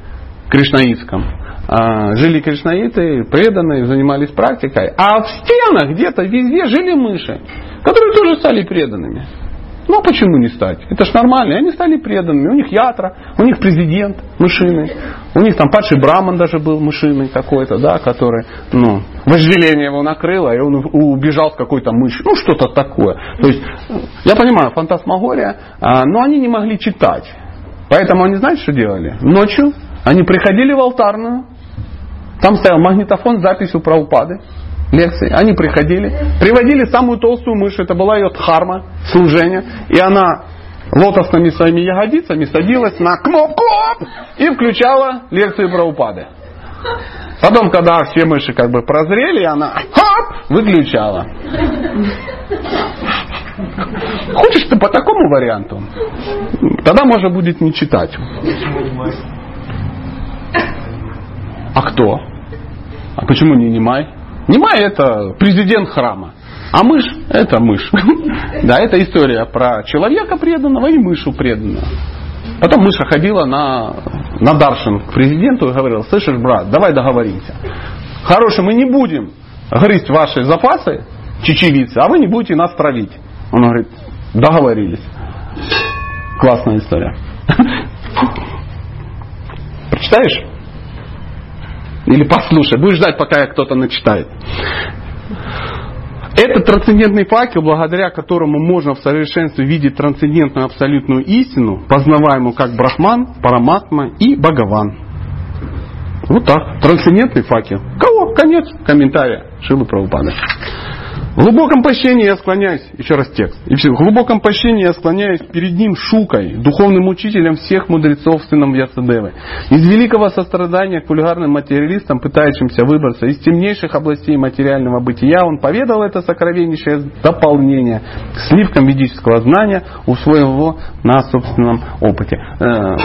кришнаитском а, жили кришнаиты, преданные, занимались практикой, а в стенах где-то везде жили мыши, которые тоже стали преданными. Ну а почему не стать? Это ж нормально. Они стали преданными. У них ятра, у них президент мышиный. У них там падший браман даже был мышиный какой-то, да, который, ну, вожделение его накрыло, и он убежал с какой-то мышью. Ну, что-то такое. То есть, я понимаю, фантасмагория, а, но они не могли читать. Поэтому они, знаете, что делали? Ночью они приходили в алтарную, там стоял магнитофон с записью про упады лекции. Они приходили, приводили самую толстую мышь, это была ее дхарма, служение, и она лотосными своими ягодицами садилась на кнопку и включала лекции про упады. Потом, когда все мыши как бы прозрели, она хоп, выключала. Хочешь ты по такому варианту? Тогда можно будет не читать. А кто? А почему не Немай? Немай это президент храма. А мышь это мышь. Да, это история про человека преданного и мышу преданного. Потом мыша ходила на, на Даршин к президенту и говорила, слышишь, брат, давай договоримся. Хорошо, мы не будем грызть ваши запасы, чечевицы, а вы не будете нас травить. Он говорит, договорились. Классная история. Прочитаешь? Или послушай. Будешь ждать, пока кто-то начитает. Это трансцендентный факел, благодаря которому можно в совершенстве видеть трансцендентную абсолютную истину, познаваемую как Брахман, Параматма и Бхагаван. Вот так. Трансцендентный факел. Кого? Конец комментария Шилы Правопада. В глубоком пощении я склоняюсь, еще раз текст, и все, в глубоком пощении я склоняюсь перед ним шукой, духовным учителем всех мудрецов, сыном Ясадевы. Из великого сострадания к вульгарным материалистам, пытающимся выбраться из темнейших областей материального бытия, он поведал это сокровеннейшее дополнение к сливкам ведического знания, усвоив его на собственном опыте. Э,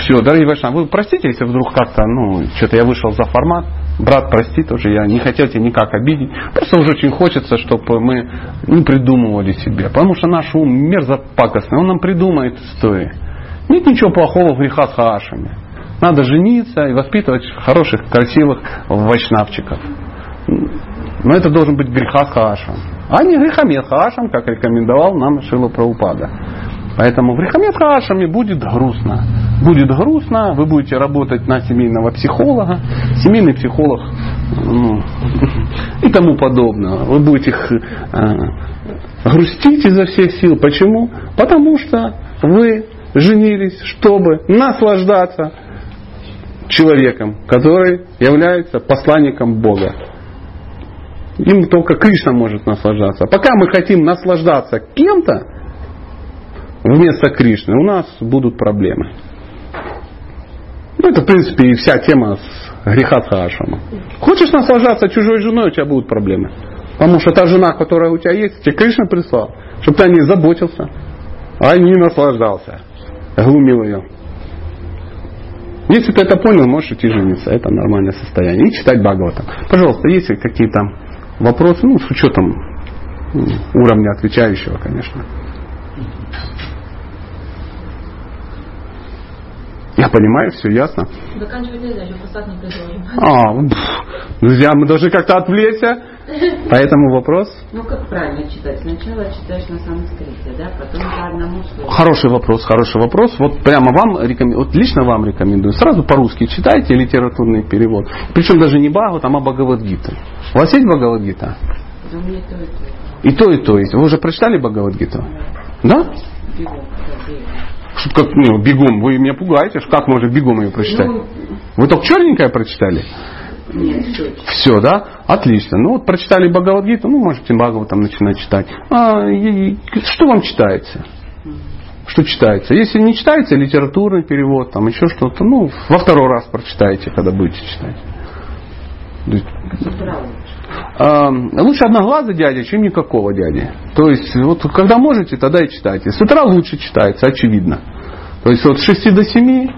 все, дорогие Вайшнавы, вы простите, если вдруг как-то, ну, что-то я вышел за формат, брат, прости, тоже я не хотел тебя никак обидеть. Просто уже очень хочется, чтобы мы не придумывали себе. Потому что наш ум мерзопакостный, он нам придумает истории. Нет ничего плохого в греха с хаашами. Надо жениться и воспитывать хороших, красивых вайшнавчиков. Но это должен быть греха с хаашем. А не грехомет хаашем, как рекомендовал нам Шила Праупада. Поэтому в Рихамет Хашами будет грустно. Будет грустно, вы будете работать на семейного психолога, семейный психолог ну, и тому подобное. Вы будете э, грустить изо всех сил. Почему? Потому что вы женились, чтобы наслаждаться человеком, который является посланником Бога. Им только Кришна может наслаждаться. Пока мы хотим наслаждаться кем-то, вместо Кришны, у нас будут проблемы. Ну, это, в принципе, и вся тема с греха Сахашама. Хочешь наслаждаться чужой женой, у тебя будут проблемы. Потому что та жена, которая у тебя есть, тебе Кришна прислал, чтобы ты о ней заботился, а не наслаждался. Глумил ее. Если ты это понял, можешь идти жениться. Это нормальное состояние. И читать Бхагаватам. Пожалуйста, есть какие-то вопросы, ну, с учетом уровня отвечающего, конечно. Я понимаю, все ясно. Заканчивать нельзя, еще посад не предложим. А, друзья, мы должны как-то отвлечься. Поэтому вопрос. Ну как правильно читать? Сначала читаешь на санскрите, да, потом по одному слову. Хороший вопрос, хороший вопрос. Вот прямо вам рекомендую, вот лично вам рекомендую. Сразу по-русски читайте литературный перевод. Причем даже не Багу, там, а Бхагавадгита. У вас есть Бхагавадгита? Да у меня то и то. И то, и то есть. Вы уже прочитали Бхагавадгиту? Да? Да, бегом. Что, как, ну, бегом, вы меня пугаете, как можно бегом ее прочитать? Ну, Вы только черненькое прочитали? нет, все. Все, да? Отлично. Ну вот прочитали Бхагавадгиту, ну можете там начинать читать. А, и- и что вам читается? Что читается? Если не читается литературный перевод, там еще что-то, ну во второй раз прочитайте, когда будете читать. Лучше. одноглазый дядя, чем никакого дяди. То есть, вот когда можете, тогда и читайте. С утра лучше читается, очевидно. То есть, вот с 6 до 7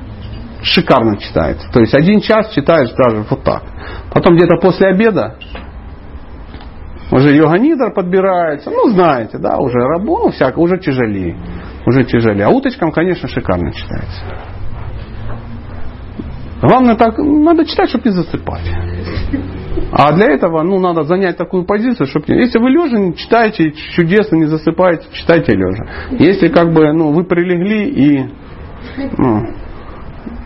шикарно читается. То есть, один час читаешь даже вот так. Потом где-то после обеда Уже йога-нидр подбирается. Ну, знаете, да, уже работа, ну, всяко, уже тяжелее. Уже тяжелее. А уточкам, конечно, шикарно читается. Главное так, надо читать, чтобы не засыпать. А для этого, ну, надо занять такую позицию, чтобы... Если вы лежа, читайте чудесно, не засыпаете, читайте лежа. Если как бы, ну, вы прилегли и, ну,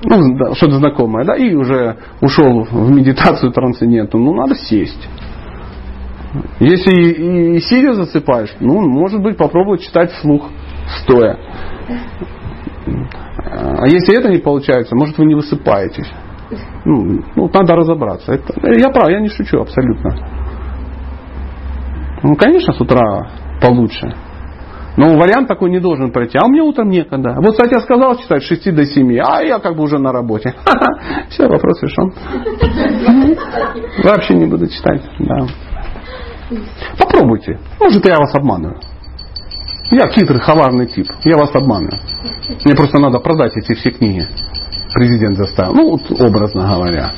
ну, да, что-то знакомое, да, и уже ушел в медитацию трансценденту, ну, надо сесть. Если и, и сидя засыпаешь, ну, может быть, попробовать читать вслух, стоя. А если это не получается, может, вы не высыпаетесь. Ну, ну надо разобраться. Это, я прав, я не шучу абсолютно. Ну, конечно, с утра получше. Но вариант такой не должен пройти. А мне утром некогда. Вот, кстати, я сказал читать с 6 до 7, а я как бы уже на работе. Все, вопрос решен. Вообще не буду читать. Да. Попробуйте. Может, я вас обманываю. Я хитрый, коварный тип. Я вас обманываю. Мне просто надо продать эти все книги. Президент заставил. Ну, вот, образно говоря.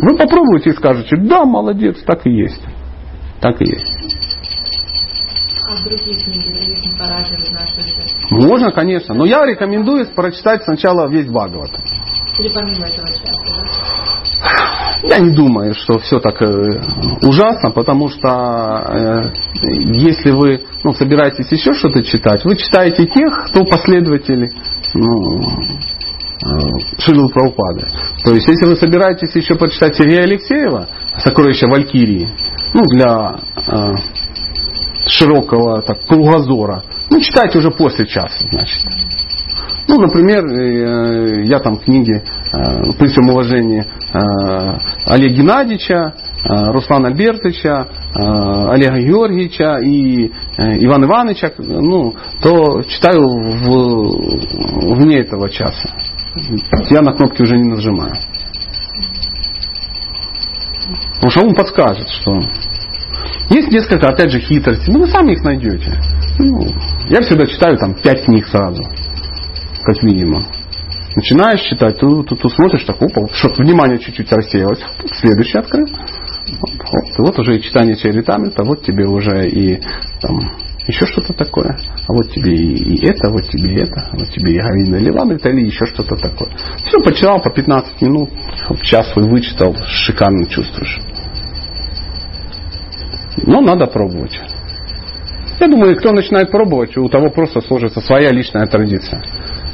Вы попробуйте и скажете, да, молодец, так и есть. Так и есть. А другие книги, Можно, конечно. Но я рекомендую прочитать сначала весь Бхагават. Или помимо этого часто, да? Я не думаю, что все так э, ужасно, потому что э, если вы ну, собираетесь еще что-то читать, вы читаете тех, кто последователи ну, Шилу Прабхупады. То есть, если вы собираетесь еще почитать Сергея Алексеева, «Сокровища Валькирии», ну, для э, широкого так, кругозора, ну, читайте уже после часа, значит. Ну, например, э, я там книги э, при всем уважении э, Олега Геннадьевича, Руслана Альбертовича, Олега Георгиевича и Ивана Ивановича, ну, то читаю в, вне этого часа. Я на кнопки уже не нажимаю. Потому что он подскажет, что есть несколько, опять же, хитростей. Ну, вы сами их найдете. Ну, я всегда читаю там пять книг сразу как минимум. Начинаешь читать, ты, ты, ты смотришь, так, опа, что внимание чуть-чуть рассеялось. Следующий открыл. Вот, вот, вот уже и читание Чаритамрита, вот тебе уже и там, еще что-то такое. А вот тебе и, это, вот тебе и это, вот тебе и Гавина Ливамрита или еще что-то такое. Все, почитал по 15 минут, час свой вычитал, шикарно чувствуешь. Но надо пробовать. Я думаю, кто начинает пробовать, у того просто сложится своя личная традиция.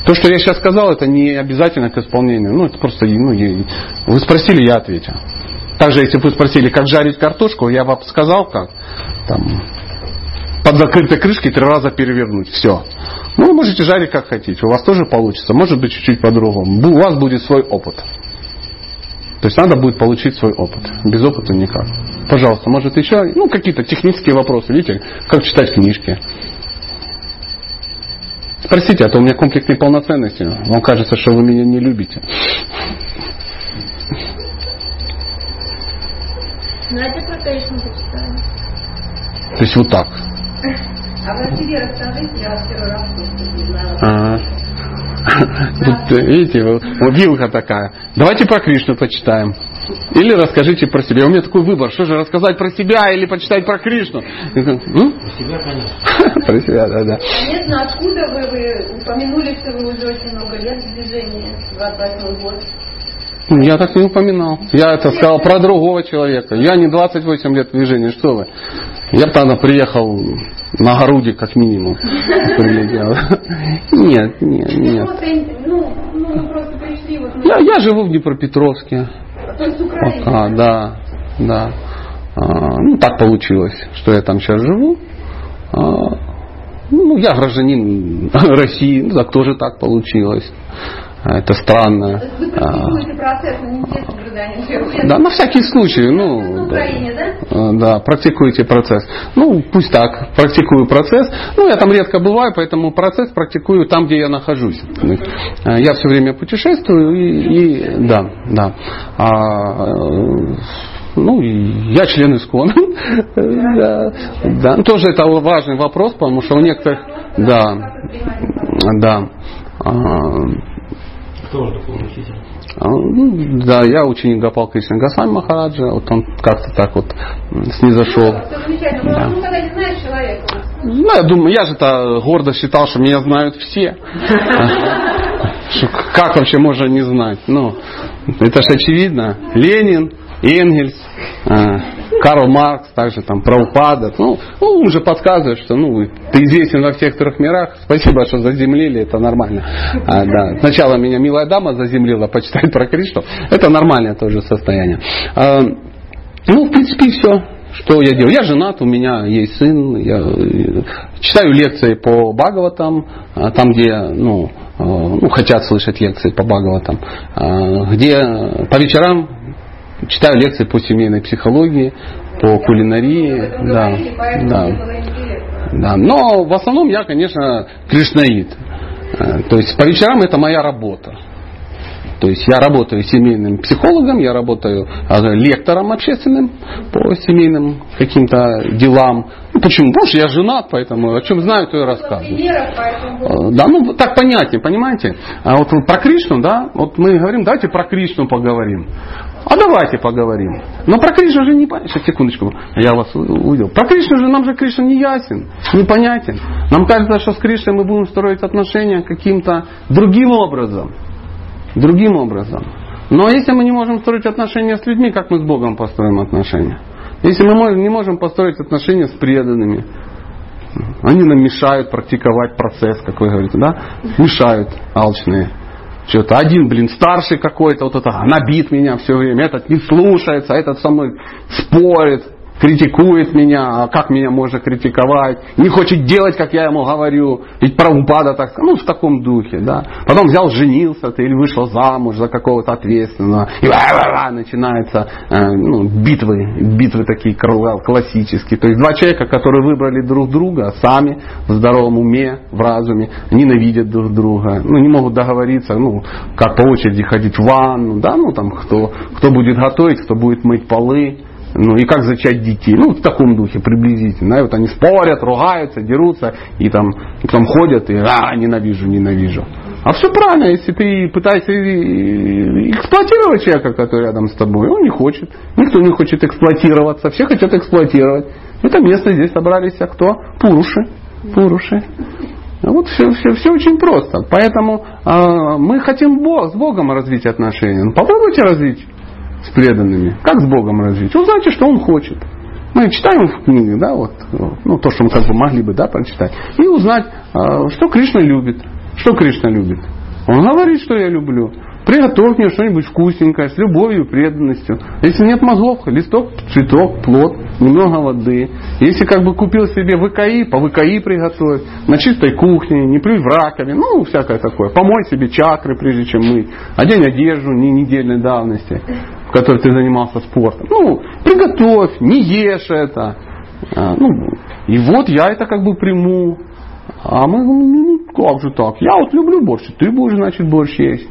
То, что я сейчас сказал, это не обязательно к исполнению. Ну, это просто, ну, вы спросили, я ответил. Также, если бы вы спросили, как жарить картошку, я вам сказал, как там, под закрытой крышкой три раза перевернуть. Все. Ну, вы можете жарить как хотите. У вас тоже получится. Может быть, чуть-чуть по-другому. У вас будет свой опыт. То есть надо будет получить свой опыт. Без опыта никак. Пожалуйста, может еще, ну, какие-то технические вопросы. Видите, как читать книжки. Спросите, а то у меня комплекс неполноценности. Вам кажется, что вы меня не любите. Давайте про Кришну почитаем. То есть вот так. А вы о себе расскажите, я вас первый раз слышу, не знаю. Ага. Тут, видите, вилка такая. Давайте про Кришну почитаем. Или расскажите про себя. У меня такой выбор. Что же, рассказать про себя или почитать про Кришну? Про себя, конечно. Про себя, да, да. Конечно, откуда вы, вы упомянули, что вы уже очень много лет в движении, 28 год. Я так не упоминал. Я это сказал про другого человека. Я не 28 лет в движении, что вы. Я бы тогда приехал на груди как минимум. Прилетел. Нет, нет, нет. Просто, ну, ну. Я, я живу в Днепропетровске. Пока, да, да. А, ну, так получилось, что я там сейчас живу. А, ну, я гражданин России, ну, так тоже так получилось. Это странно. Процесс, гражданин Да, на всякий случай. Ну, Украине, да? да? Да, практикуйте процесс. Ну, пусть так, практикую процесс. Ну, я там редко бываю, поэтому процесс практикую там, где я нахожусь. Я все время путешествую и, и да, да. А, ну, я член ИСКОН. да, да. Ну, Тоже это важный вопрос, потому что у некоторых... Да, да. Кто учитель? А, ну, да, я ученик Гапал Кришна Госвами Махараджа. Вот он как-то так вот снизошел. Замечательно. Да. Ну, когда не знаешь человека. Ну, я думаю, я же-то гордо считал, что меня знают все. Как вообще можно не знать? Ну, это же очевидно. Ленин, Энгельс, э, Карл Маркс, также там Праупада. Ну, ну, он же подсказывает, что ну, ты известен во всех трех мирах. Спасибо, что заземлили, это нормально. А, да. Сначала меня милая дама заземлила почитать про Кришну. Это нормальное тоже состояние. А, ну, в принципе, все. Что я делаю? Я женат, у меня есть сын, я э, читаю лекции по Бхагаватам, а, там, где ну, э, ну, хотят слышать лекции по Бхагаватам, а, где по вечерам читаю лекции по семейной психологии, по Об кулинарии. Да, да. Да, но в основном я, конечно, кришнаит. Э, То есть по вечерам это моя работа. То есть я работаю семейным психологом, я работаю э, лектором общественным по семейным каким-то делам. Ну, почему? Потому что я женат, поэтому о чем знаю, то и рассказываю. Примеров, поэтому Э, Да, ну так понятнее, понимаете? А вот про Кришну, да, вот мы говорим, давайте про Кришну поговорим. А давайте поговорим. Но про Кришну же не понятно. Сейчас, секундочку, я вас увидел. Про Кришну же нам же Кришна не ясен, непонятен. Нам кажется, что с Кришной мы будем строить отношения каким-то другим образом. Другим образом. Но если мы не можем строить отношения с людьми, как мы с Богом построим отношения? Если мы не можем построить отношения с преданными, они нам мешают практиковать процесс, как вы говорите, да? Мешают алчные. Что-то один, блин, старший какой-то, вот это набит меня все время, этот не слушается, этот со мной спорит, критикует меня, а как меня можно критиковать, не хочет делать, как я ему говорю, ведь правопада так, ну, в таком духе, да. Потом взял, женился ты или вышел замуж за какого-то ответственного, и начинаются э, ну, битвы, битвы такие классические. То есть два человека, которые выбрали друг друга сами, в здоровом уме, в разуме, ненавидят друг друга, ну, не могут договориться, ну, как по очереди ходить в ванну, да, ну, там, кто, кто будет готовить, кто будет мыть полы, ну и как зачать детей. Ну, в таком духе приблизительно. И вот они спорят, ругаются, дерутся, и там, и там ходят, и а, ненавижу, ненавижу. А все правильно, если ты пытаешься и- эксплуатировать человека, который рядом с тобой, он не хочет. Никто не хочет эксплуатироваться, все хотят эксплуатировать. Это место здесь собрались, а кто? Пуруши. Пуруши. Вот все, все, все очень просто. Поэтому а, мы хотим Бог, с Богом развить отношения. Ну, попробуйте развить с преданными. Как с Богом развить? Узнайте, что Он хочет. Мы читаем в книгах, да, вот, ну, то, что мы как бы могли бы, да, прочитать. И узнать, а, что Кришна любит. Что Кришна любит? Он говорит, что я люблю. Приготовь мне что-нибудь вкусненькое, с любовью преданностью. Если нет мозгов, листок, цветок, плод, немного воды. Если как бы купил себе ВКИ, по ВКИ приготовь, на чистой кухне, не плюй в раковине, ну, всякое такое. Помой себе чакры, прежде чем мыть. Одень одежду не недельной давности, в которой ты занимался спортом. Ну, приготовь, не ешь это. А, Ну, и вот я это как бы приму. А мы говорим, ну как же так? Я вот люблю борщ, ты будешь, значит, борщ есть.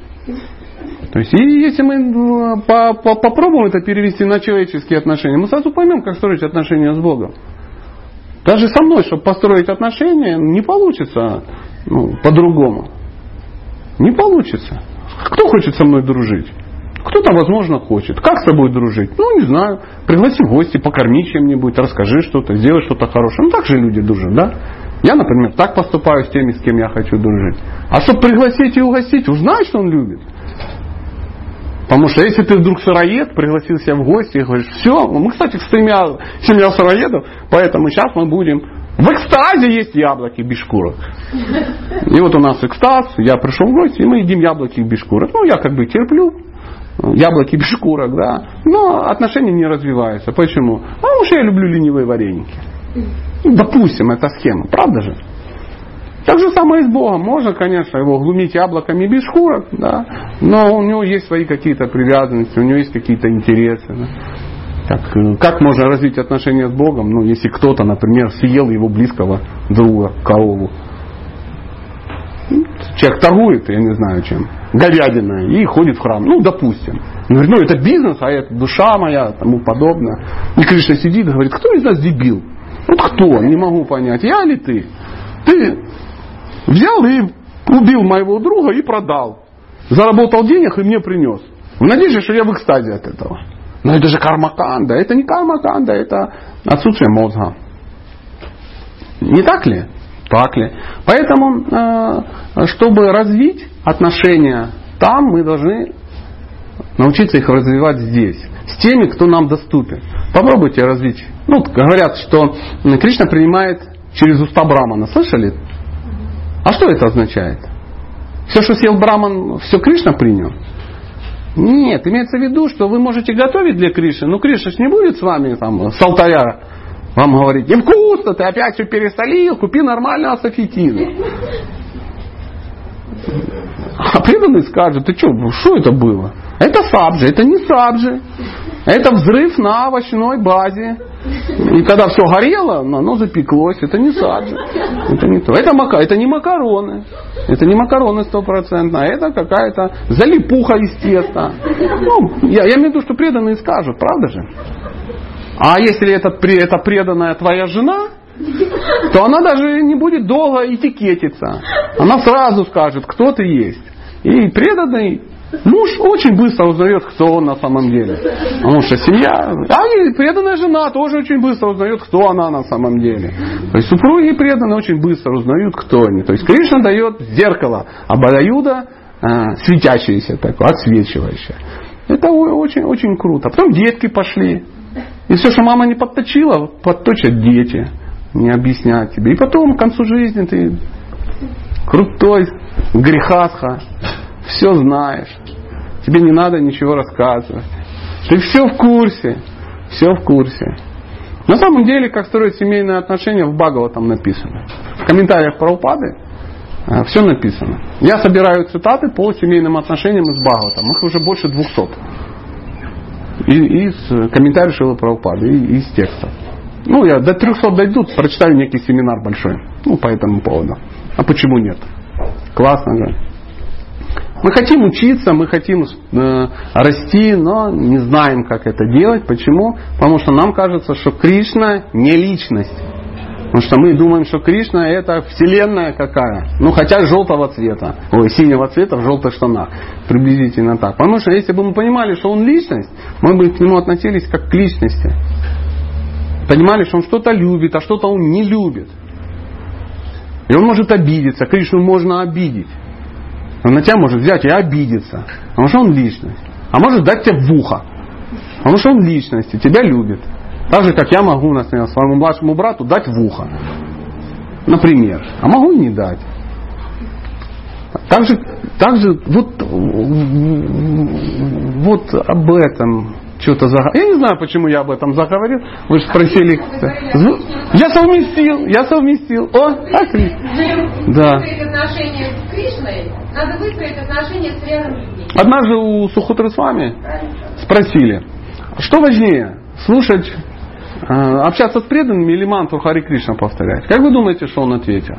То есть, и если мы э, по- по- попробуем это перевести на человеческие отношения, мы сразу поймем, как строить отношения с Богом. Даже со мной, чтобы построить отношения, не получится ну, по-другому. Не получится. Кто хочет со мной дружить? Кто-то, возможно, хочет. Как с тобой дружить? Ну, не знаю. Пригласи в гости, покорми чем-нибудь, расскажи что-то, сделай что-то хорошее. Ну, так же люди дружат, да? Я, например, так поступаю с теми, с кем я хочу дружить. А чтобы пригласить и угостить, узнай, что он любит. Потому что если ты вдруг сыроед, пригласил себя в гости и говоришь, все, мы, кстати, семья, семья сыроедов, поэтому сейчас мы будем в экстазе есть яблоки без шкурок. И вот у нас экстаз, я пришел в гости, и мы едим яблоки без шкурок. Ну, я как бы терплю, яблоки без шкурок, да, но отношения не развиваются. Почему? А потому что я люблю ленивые вареники. Ну, Допустим, это схема, правда же? Так же самое и с Богом. Можно, конечно, его глумить яблоками без шкурок, да, но у него есть свои какие-то привязанности, у него есть какие-то интересы. Да. Так, э, как можно развить отношения с Богом, ну, если кто-то, например, съел его близкого друга, корову. Человек торгует, я не знаю чем, говядиной, и ходит в храм. Ну, допустим. Говорит, ну, это бизнес, а это душа моя, тому подобное. И Кришна сидит и говорит, кто из нас дебил? Вот кто? Не могу понять, я или ты? Ты взял и убил моего друга и продал. заработал денег и мне принес. В надежде, что я в экстазе от этого. Но это же кармаканда. Это не кармаканда, это отсутствие мозга. Не так ли? Так ли? Поэтому, э, чтобы развить отношения там, мы должны научиться их развивать здесь. С теми, кто нам доступен. Попробуйте развить. Ну, говорят, что Кришна принимает через уста Брамана. Слышали? А что это означает? Все, что съел Браман, все Кришна принял? Нет, имеется в виду, что вы можете готовить для Кришны, но Кришна же не будет с вами там, с алтаря вам говорить, невкусно, ты опять все пересолил, купи нормального софитина. А преданный скажет, ты что, что это было? Это сабджи, это не сабджи. Это взрыв на овощной базе. И когда все горело, оно запеклось. Это не саджи. Это не то. Это, мака, это не макароны. Это не макароны стопроцентно. А это какая-то залипуха из теста. Ну, я, я имею в виду, что преданные скажут, правда же? А если этот, это преданная твоя жена, то она даже не будет долго этикетиться. Она сразу скажет, кто ты есть. И преданный муж очень быстро узнает, кто он на самом деле. Потому что семья, а и преданная жена тоже очень быстро узнает, кто она на самом деле. То есть супруги преданные очень быстро узнают, кто они. То есть Кришна дает зеркало, а Бадаюда э, светящееся такое, отсвечивающее. Это очень, очень круто. Потом детки пошли. И все, что мама не подточила, подточат дети. Не объяснять тебе. И потом, к концу жизни, ты крутой грехасха. Все знаешь. Тебе не надо ничего рассказывать. Ты все в курсе. Все в курсе. На самом деле, как строить семейные отношения, в Багова там написано. В комментариях про упады э, все написано. Я собираю цитаты по семейным отношениям из Багаватам. Их уже больше двухсот и, из комментариев Шилы Прабхупады, и из текста. Ну, я до 300 дойдут, прочитаю некий семинар большой. Ну, по этому поводу. А почему нет? Классно же. Мы хотим учиться, мы хотим э, расти, но не знаем, как это делать. Почему? Потому что нам кажется, что Кришна не личность. Потому что мы думаем, что Кришна это вселенная какая. Ну, хотя желтого цвета. Ой, синего цвета в желтых штанах. Приблизительно так. Потому что если бы мы понимали, что он личность, мы бы к нему относились как к личности. Понимали, что он что-то любит, а что-то он не любит. И он может обидеться. Кришну можно обидеть. Он на тебя может взять и обидеться. Потому что он личность. А может дать тебе в ухо. Потому что он личность и тебя любит. Так же, как я могу, например, своему младшему брату дать в ухо. Например. А могу и не дать. Также, также вот, вот об этом что-то заговорил. Я не знаю, почему я об этом заговорил. Вы же спросили. Я совместил, я совместил. О, отлично. Да. надо выстроить отношения с рядом. Однажды у Сухутры с вами спросили, что важнее, слушать а, общаться с преданными или мантру Хари Кришна повторять? Как вы думаете, что он ответил?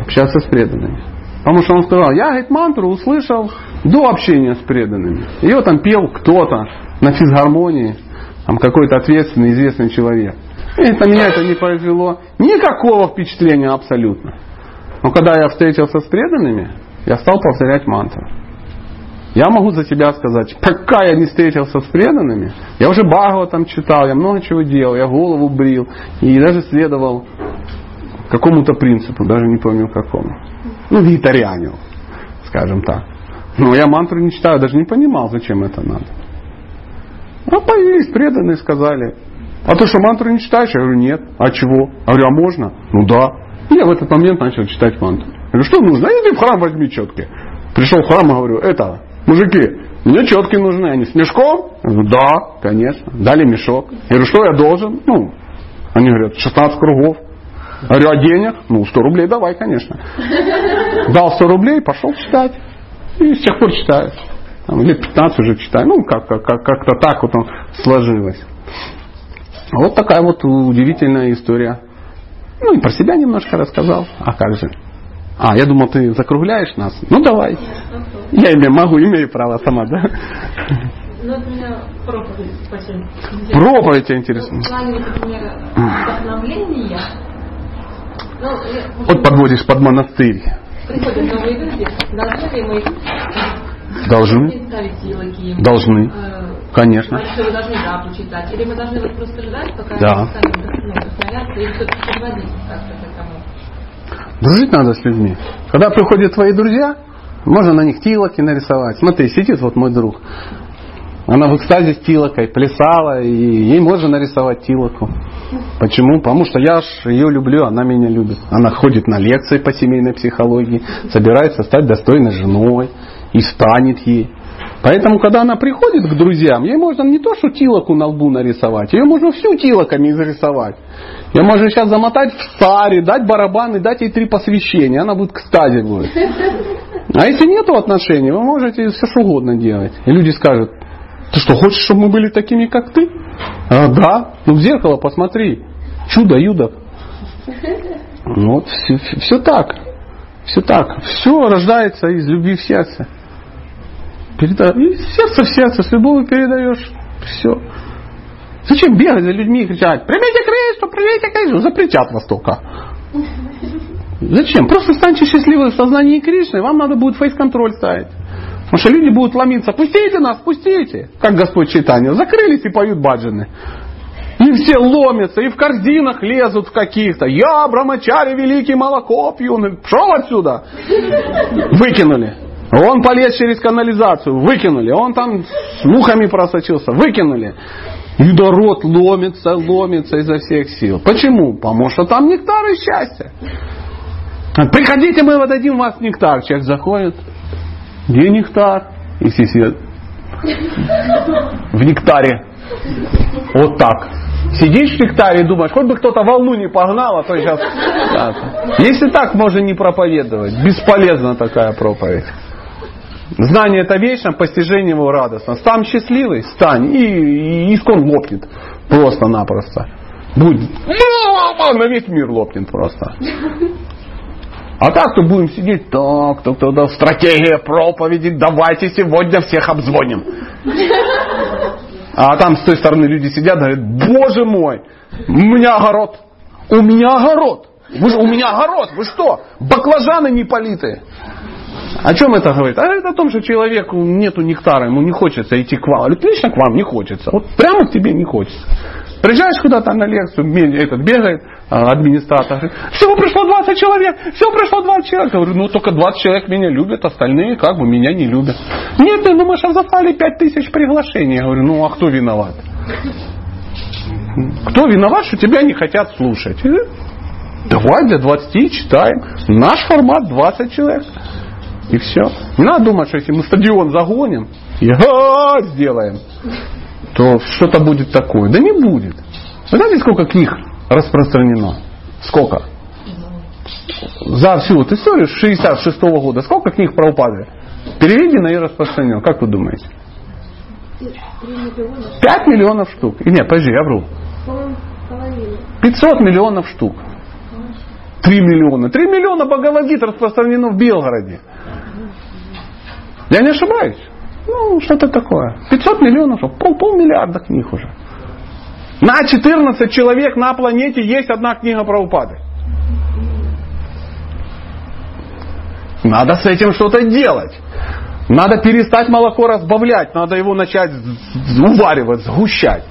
Общаться с преданными. Потому что он сказал, я говорит, мантру услышал до общения с преданными. Ее там пел кто-то на физгармонии, там какой-то ответственный, известный человек. И это меня это не произвело никакого впечатления абсолютно. Но когда я встретился с преданными, я стал повторять мантру. Я могу за себя сказать, пока я не встретился с преданными, я уже Бхагава там читал, я много чего делал, я голову брил и даже следовал какому-то принципу, даже не помню какому. Ну, вегетарианил, скажем так. Но я мантру не читаю, даже не понимал, зачем это надо. А появились преданные, сказали, а то, что мантру не читаешь? Я говорю, нет. А чего? Я говорю, а можно? Ну да. И я в этот момент начал читать мантру. Я говорю, что нужно? Иди в храм возьми четки. Пришел в храм и говорю, это, Мужики, мне четкие нужны. Они с мешком? Я говорю, да, конечно. Дали мешок. Я говорю, что я должен? Ну, они говорят, 16 кругов. Я говорю, а денег? Ну, 100 рублей давай, конечно. Дал 100 рублей, пошел читать. И с тех пор читаю. Там, лет 15 уже читаю. Ну, как, как, как, как-то так вот он сложилось. Вот такая вот удивительная история. Ну и про себя немножко рассказал. А как же? А, я думал, ты закругляешь нас. Ну давай. Я имею, могу, имею право сама, да? Ну, это меня проповедь очень Проповедь тебя интересно. В плане, например, вдохновления. Ну, вот подводишь под монастырь. Приходят новые люди, должны ли мы Должны. должны. Э, Конечно. говорить, что вы должны запу читать? Или мы должны вот просто ждать, пока Да. они сами ну, вдохновятся, или все-таки подводить как-то к этому? Дружить надо с людьми. Когда приходят твои друзья, можно на них тилоки нарисовать. Смотри, сидит вот мой друг. Она в экстазе с тилокой плясала, и ей можно нарисовать тилоку. Почему? Потому что я ж ее люблю, она меня любит. Она ходит на лекции по семейной психологии, собирается стать достойной женой и станет ей. Поэтому, когда она приходит к друзьям, ей можно не то, что тилоку на лбу нарисовать, ее можно всю тилоками зарисовать. Ее можно сейчас замотать в саре, дать барабан и дать ей три посвящения. Она будет кстати будет. А если нет отношений, вы можете все что угодно делать. И люди скажут, ты что, хочешь, чтобы мы были такими, как ты? А, да. Ну в зеркало посмотри. Чудо, юдо. Ну, Вот все, все так. Все так. Все рождается из любви в сердце. Переда... Из сердца в сердце, с любовью передаешь. Все. Зачем бегать за людьми и кричать, примите Кришну, примите Кришну, запретят вас только. Зачем? Просто станьте счастливы в сознании Кришны, вам надо будет фейс-контроль ставить. Потому что люди будут ломиться, пустите нас, пустите. Как Господь читание, закрылись и поют баджаны. И все ломятся, и в корзинах лезут в каких-то. Я, Брамачари, великий молоко пью. Ну, Пшел отсюда. Выкинули. Он полез через канализацию, выкинули. Он там с мухами просочился, выкинули. И ломится, ломится изо всех сил. Почему? Потому что там нектар и счастье. Приходите, мы вот дадим вас нектар. Человек заходит. Где нектар? И все сидят в нектаре. Вот так. Сидишь в нектаре и думаешь, хоть бы кто-то волну не погнал, а то сейчас... Если так можно не проповедовать, бесполезна такая проповедь. Знание это вечно, постижение его радостно. Стань счастливый, стань, и, и искон лопнет. Просто-напросто. Будет. На весь мир лопнет просто. А так то будем сидеть, так, так, так, стратегия проповеди, давайте сегодня всех обзвоним. А там с той стороны люди сидят, говорят, боже мой, у меня огород, у меня огород, вы, у меня огород, вы что, баклажаны не политые. О чем это говорит? А это о том, что человеку нету нектара, ему не хочется идти к вам. Говорит, лично к вам не хочется. Вот прямо к тебе не хочется. Приезжаешь куда-то на лекцию, этот бегает а, администратор, говорит, всего пришло 20 человек, всего пришло 20 человек. Я говорю, ну только 20 человек меня любят, остальные как бы меня не любят. Нет, ты думаешь, а заслали 5 тысяч приглашений. Я говорю, ну а кто виноват? Кто виноват, что тебя не хотят слушать? И Давай для 20 читаем. Наш формат 20 человек. И все. Не надо думать, что если мы стадион загоним и сделаем, то что-то будет такое. Да не будет. Вы знаете, сколько книг распространено? Сколько? За всю вот историю с 66 года сколько книг про упады? Переведено и распространено. Как вы думаете? 5 миллионов штук. И нет, подожди, я вру. 500 миллионов штук. 3 миллиона. 3 миллиона Бхагавадгит распространено в Белгороде. Я не ошибаюсь? Ну, что-то такое. 500 миллионов, пол, полмиллиарда книг уже. На 14 человек на планете есть одна книга про упады. Надо с этим что-то делать. Надо перестать молоко разбавлять, надо его начать уваривать, сгущать.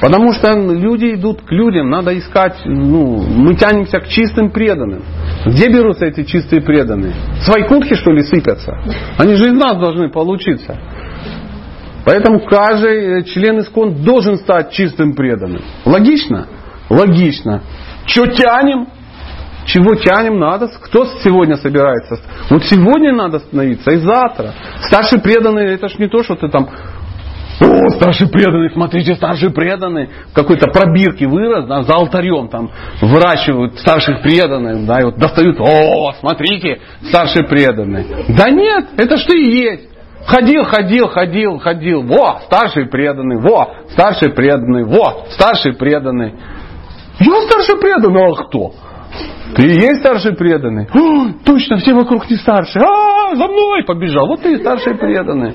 Потому что люди идут к людям, надо искать, ну, мы тянемся к чистым преданным. Где берутся эти чистые преданные? С Вайкунтхи, что ли, сыпятся? Они же из нас должны получиться. Поэтому каждый член искон должен стать чистым преданным. Логично? Логично. Что тянем? Чего тянем надо? Кто сегодня собирается? Вот сегодня надо становиться и завтра. Старший преданный, это ж не то, что ты там о, старший преданный, смотрите, старший преданный. В какой-то пробирке вырос, да, за алтарем там выращивают старших преданных, да, и вот достают, о, смотрите, старший преданный. Да нет, это что и есть. Ходил, ходил, ходил, ходил. Во, старший преданный, во, старший преданный, во, старший преданный. Я старший преданный, а кто? Ты и есть старший преданный. О, точно, все вокруг не старшие. А, за мной побежал. Вот ты и старший преданный.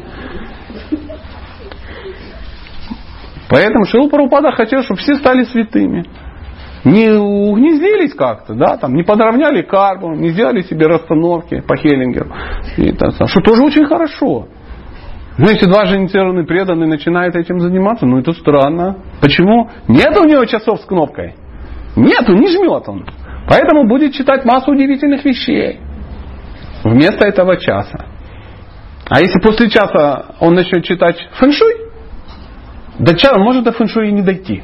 Поэтому Шил Прабхупада хотел, чтобы все стали святыми. не угнездились как-то, да, там, не подровняли карму, не сделали себе расстановки по Хеллингеру. И, там, что тоже очень хорошо. Но если два же инициированные преданные начинают этим заниматься, ну это странно. Почему? Нет у него часов с кнопкой. Нету, не жмет он. Поэтому будет читать массу удивительных вещей. Вместо этого часа. А если после часа он начнет читать фэншуй, до часа может до фэншуй и не дойти.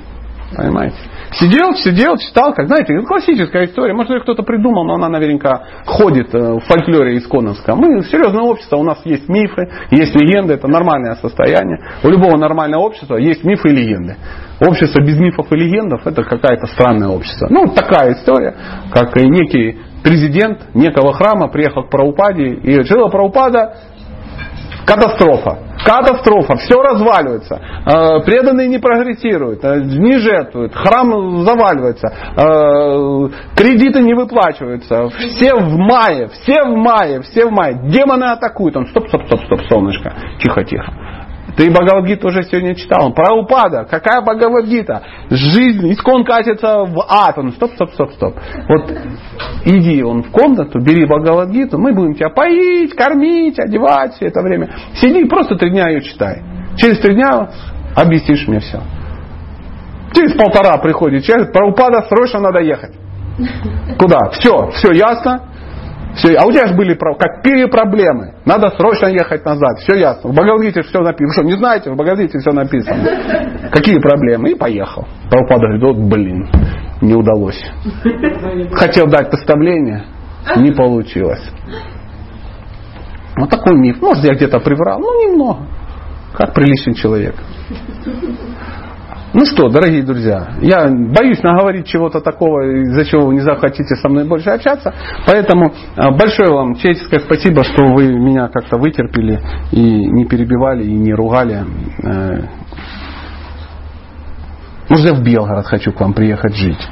Понимаете? Сидел, сидел, читал, как, знаете, классическая история. Может, ее кто-то придумал, но она наверняка ходит э, в фольклоре исконовском. Мы серьезное общество, у нас есть мифы, есть легенды, это нормальное состояние. У любого нормального общества есть мифы и легенды. Общество без мифов и легендов это какая-то странное общество. Ну, такая история, как и некий президент некого храма приехал к Праупаде и жила Праупада Катастрофа. Катастрофа. Все разваливается. Э, преданные не прогрессируют, э, не жертвуют, храм заваливается, э, кредиты не выплачиваются. Все в мае, все в мае, все в мае. Демоны атакуют. Он стоп, стоп, стоп, стоп, солнышко. Тихо, тихо. Ты Бхагавадгиту уже сегодня читал. Про упада. Какая Бхагавадгита? Жизнь, искон катится в ад. Он, стоп, стоп, стоп, стоп. Вот иди он в комнату, бери Бхагавадгиту, мы будем тебя поить, кормить, одевать все это время. Сиди просто три дня ее читай. Через три дня объяснишь мне все. Через полтора приходит человек, про упада срочно надо ехать. Куда? Все, все ясно. Все, а у тебя же были какие проблемы? Надо срочно ехать назад. Все ясно. В Бхагавадгите все написано. Что, не знаете? В Бхагавадгите все написано. Какие проблемы? И поехал. Прабхупада говорит, вот блин, не удалось. Хотел дать наставление, не получилось. Вот такой миф. Может, я где-то приврал. Ну, немного. Как приличный человек. Ну что, дорогие друзья, я боюсь наговорить чего-то такого, из-за чего вы не захотите со мной больше общаться. Поэтому а, большое вам человеческое спасибо, что вы меня как-то вытерпели и не перебивали, и не ругали. Э, Уже в Белгород хочу к вам приехать жить.